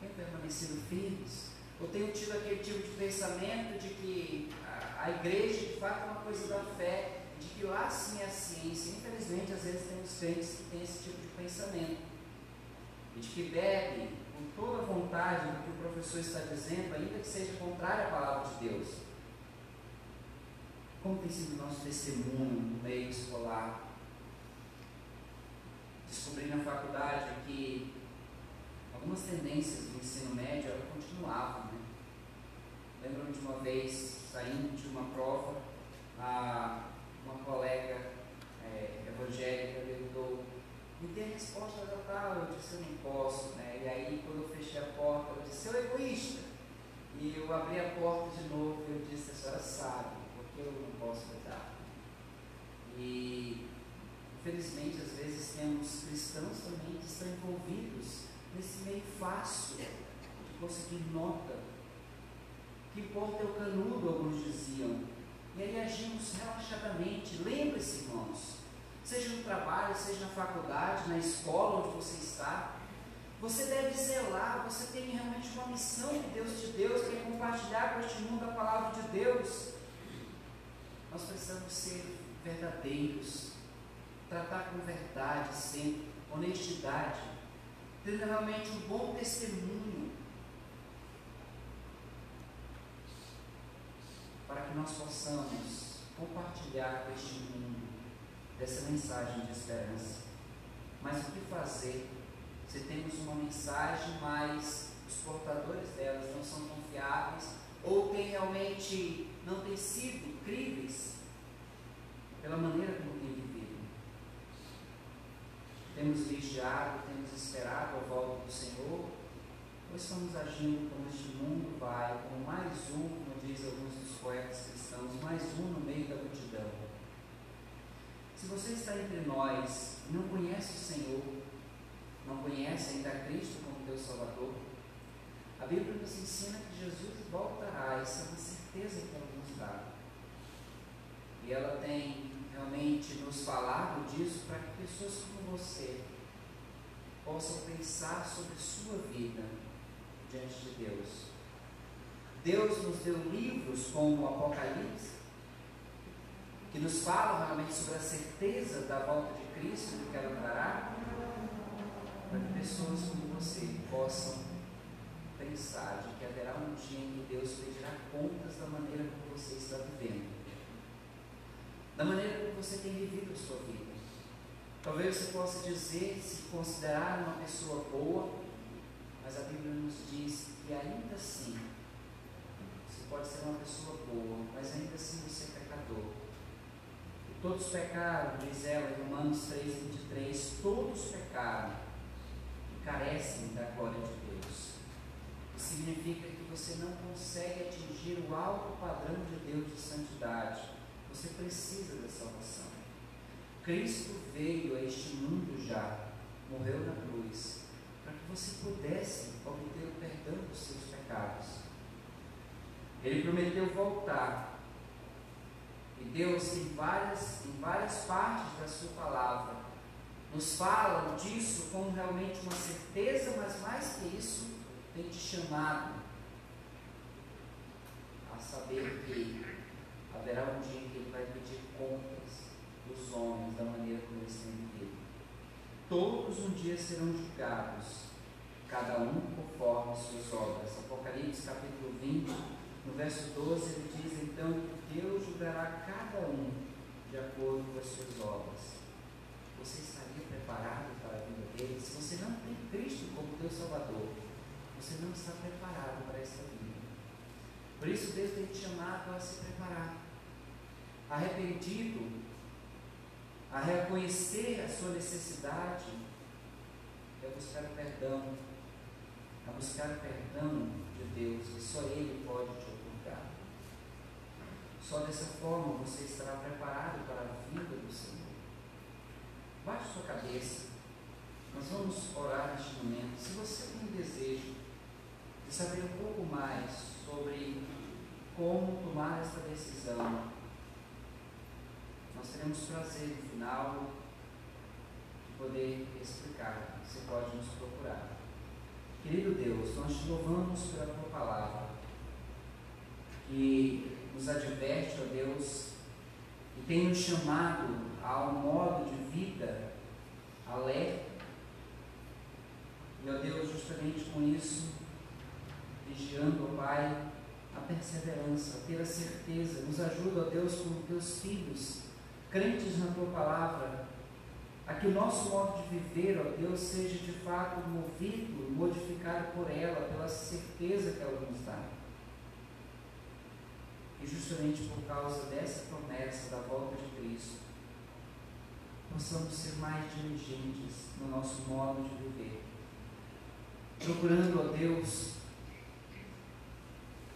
tenho permanecido firmes? Eu tenho tido aquele tipo de pensamento de que a, a igreja de fato é uma coisa da fé, de que lá sim é a ciência. Infelizmente, às vezes temos crentes que têm esse tipo de pensamento e de que bebe com toda a vontade do que o professor está dizendo, ainda que seja contrário à palavra de Deus. Como tem sido o nosso testemunho no meio escolar? Descobri na faculdade que algumas tendências do ensino médio elas continuavam. Né? Lembro de uma vez, saindo de uma prova, uma colega é, evangélica perguntou me dê a resposta da tal, eu disse, eu não posso, né? E aí, quando eu fechei a porta, eu disse, seu egoísta. E eu abri a porta de novo e eu disse, a senhora sabe, porque eu não posso Infelizmente, às vezes temos cristãos também que estão envolvidos nesse meio fácil de conseguir nota. Que importa é o canudo, alguns diziam. E aí agimos relaxadamente. Lembre-se, irmãos, seja no trabalho, seja na faculdade, na escola onde você está, você deve zelar, você tem realmente uma missão que Deus te deu, que é compartilhar com este mundo a palavra de Deus. Nós precisamos ser verdadeiros, tratar com verdade sempre, honestidade, ter realmente um bom testemunho, para que nós possamos compartilhar com este mundo dessa mensagem de esperança. Mas o que fazer se temos uma mensagem, mas os portadores delas não são confiáveis ou têm realmente não têm sido críveis pela maneira como têm? Temos vigiado, temos esperado a volta do Senhor, ou estamos agindo como este mundo vai, como mais um, como diz alguns dos poetas cristãos, mais um no meio da multidão? Se você está entre nós e não conhece o Senhor, não conhece ainda Cristo como teu Salvador, a Bíblia nos ensina que Jesus voltará, essa é uma certeza que ela nos dá. E ela tem realmente nos falado disso para que pessoas como você possam pensar sobre sua vida diante de Deus. Deus nos deu livros como o Apocalipse, que nos falam realmente sobre a certeza da volta de Cristo que ela trará, para que pessoas como você possam pensar de que haverá um dia em que Deus pedirá contas da maneira como você está vivendo, da maneira como você tem vivido a sua vida. Talvez você possa dizer, se considerar uma pessoa boa, mas a Bíblia nos diz que ainda assim, você pode ser uma pessoa boa, mas ainda assim você é pecador. Todos pecaram, diz ela em Romanos 3, 23, todos pecaram carecem da glória de Deus. Isso significa que você não consegue atingir o alto padrão de Deus de santidade. Você precisa da salvação. Cristo veio a este mundo já, morreu na cruz, para que você pudesse obter o perdão dos seus pecados. Ele prometeu voltar. E Deus, em várias, em várias partes da sua palavra, nos falam disso como realmente uma certeza, mas mais que isso, tem te chamado a saber que haverá um dia em que Ele vai pedir contas dos homens da maneira como eles têm vivido. Todos um dia serão julgados, cada um conforme suas obras. Apocalipse capítulo 20, no verso 12, ele diz então que Deus julgará cada um de acordo com as suas obras. Você está preparado para a vida dele, se você não tem Cristo como teu Salvador, você não está preparado para essa vida. Por isso Deus tem te chamado a se preparar. Arrependido, a reconhecer a sua necessidade, é buscar o perdão, a buscar o perdão de Deus, que só Ele pode te ocultar. Só dessa forma você estará preparado para a vida do Senhor. Baixe sua cabeça. Nós vamos orar neste momento. Se você tem desejo de saber um pouco mais sobre como tomar essa decisão, nós teremos prazer no final de poder explicar. Você pode nos procurar. Querido Deus, nós te louvamos pela tua palavra, que nos adverte, ó Deus, e tem nos chamado a um modo de vida alegre. E, ó Deus, justamente com isso, vigiando, ó Pai, a perseverança, ter a certeza, nos ajuda, ó Deus, como teus filhos, crentes na tua palavra, a que o nosso modo de viver, ó Deus, seja de fato movido, modificado por ela, pela certeza que ela nos dá. E justamente por causa dessa promessa da volta de Cristo, possamos ser mais diligentes no nosso modo de viver, procurando a Deus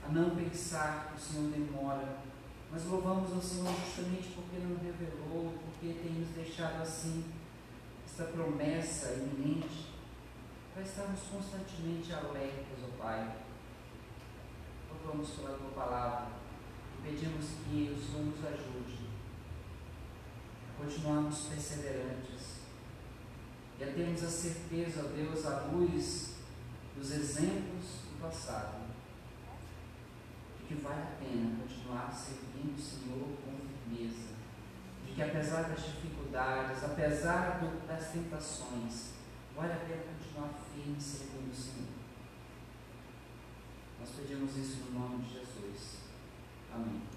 a não pensar que o Senhor demora, Mas louvamos ao Senhor justamente porque não revelou, porque tem nos deixado assim, esta promessa iminente, para estarmos constantemente alertas, ó Pai. Louvamos pela tua palavra e pedimos que o Senhor nos ajude a continuarmos perseverantes e a termos a certeza, ó Deus, à luz dos exemplos do passado, de que vale a pena continuar servindo o Senhor com firmeza, de que apesar das dificuldades, apesar do, das tentações, vale a pena continuar firme servindo o Senhor. Nós pedimos isso no nome de Jesus. Amém.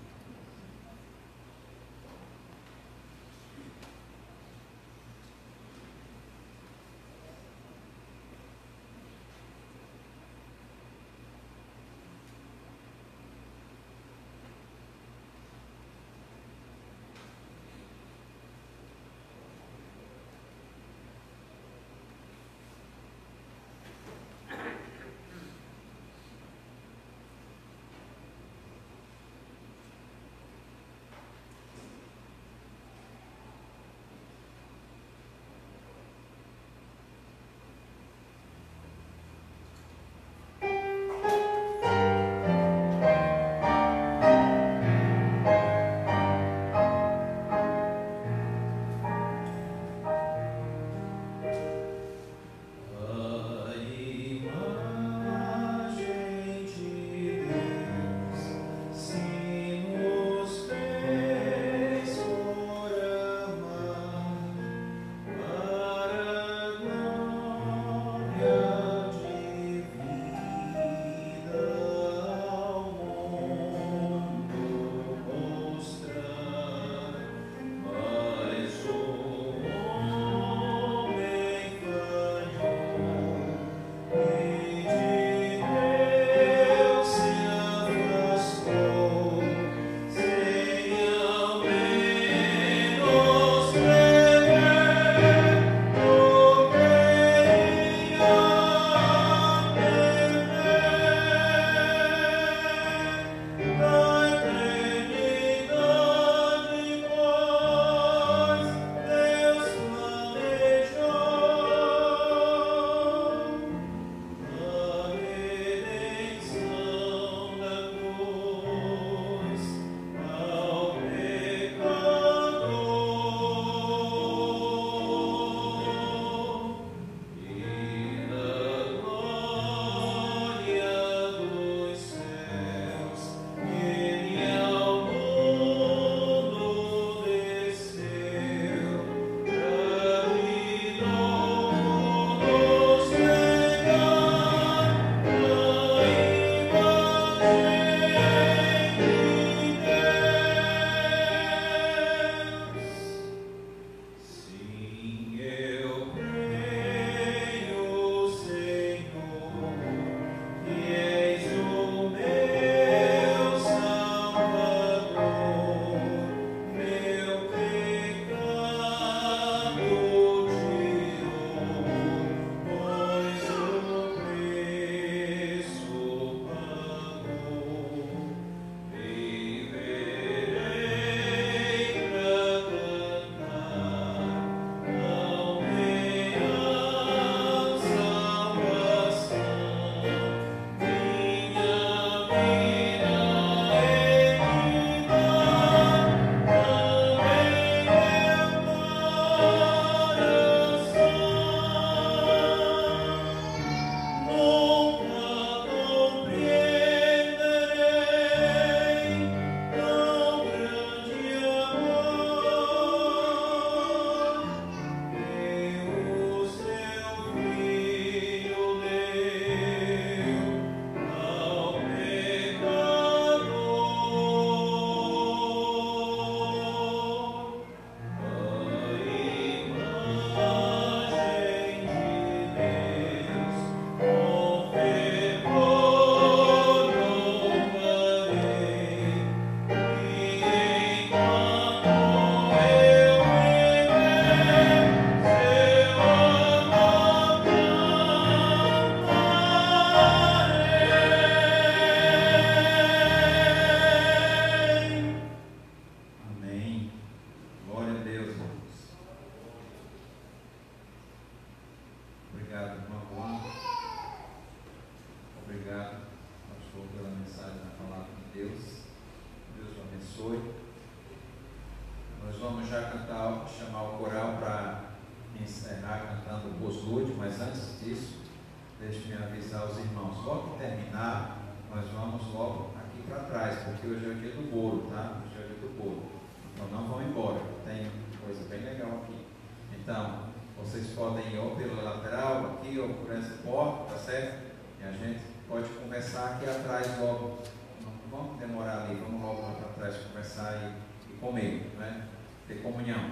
Ou por essa porta, tá certo? E a gente pode conversar aqui atrás logo. Não vamos demorar ali, vamos logo lá para trás conversar e, e comer, né? Ter comunhão.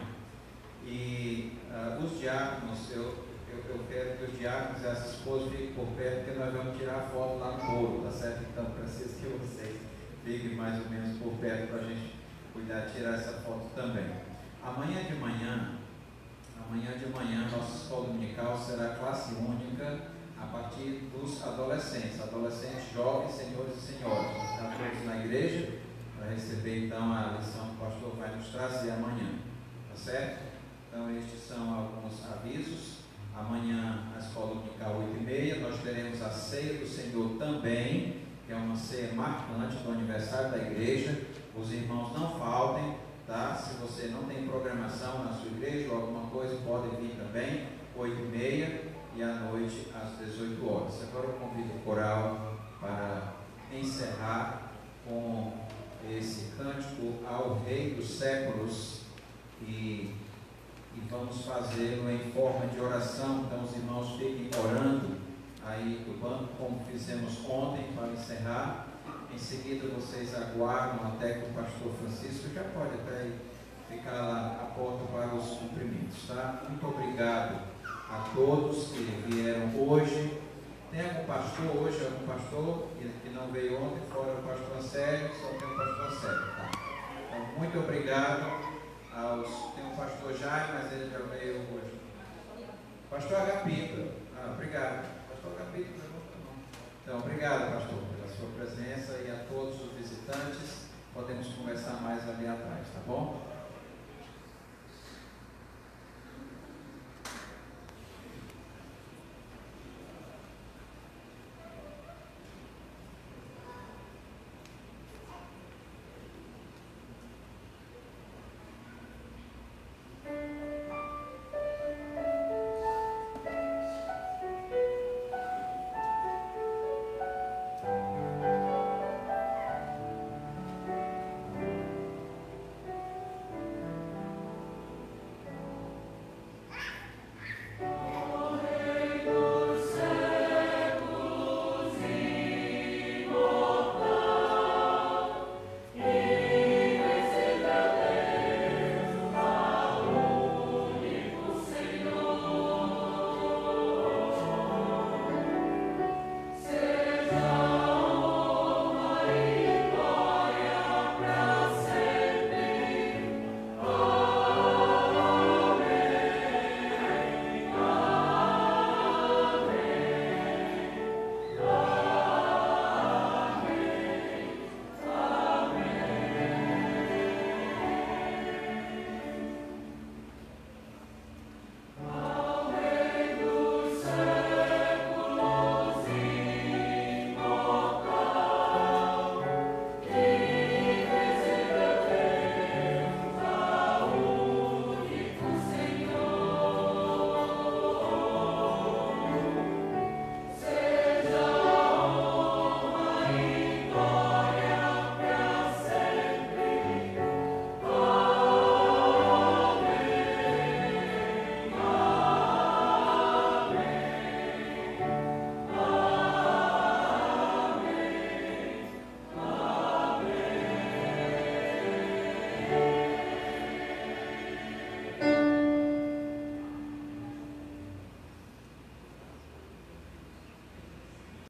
E uh, os diáconos, eu, eu, eu, quero que os diáconos e as esposas fiquem por perto, porque nós vamos tirar a foto lá no bolo, tá certo? Então preciso que vocês fiquem mais ou menos por perto para a gente cuidar de tirar essa foto também. Amanhã de manhã, amanhã de manhã, nossa escola dominical será classe única a partir dos adolescentes, adolescentes, jovens, senhores e senhoras. Estão todos na igreja para receber então a lição que o pastor vai nos trazer amanhã. Tá certo? Então estes são alguns avisos. Amanhã a escola dominical 8 e meia, nós teremos a ceia do Senhor também, que é uma ceia marcante do aniversário da igreja. Os irmãos não faltem, tá? Se você não tem programação na sua igreja ou alguma coisa, pode vir também, 8 e meia e à noite às 18 horas. Agora eu convido o coral para encerrar com esse cântico ao Rei dos Séculos e, e vamos fazê-lo em forma de oração. Então os irmãos fiquem orando aí do banco, como fizemos ontem para encerrar. Em seguida vocês aguardam até que o pastor Francisco já pode até ficar lá à porta para os cumprimentos, tá? Muito obrigado a todos que vieram hoje. Tem algum pastor hoje, algum pastor que não veio ontem, fora o pastor Ansélio, só tem o pastor Ansélio. Tá? Então, muito obrigado aos. Tem um pastor Jair, mas ele já veio hoje. Pastor Agapito. Ah, obrigado. Pastor Agapito, Então, obrigado, pastor, sua presença e a todos os visitantes. Podemos conversar mais ali atrás, tá bom?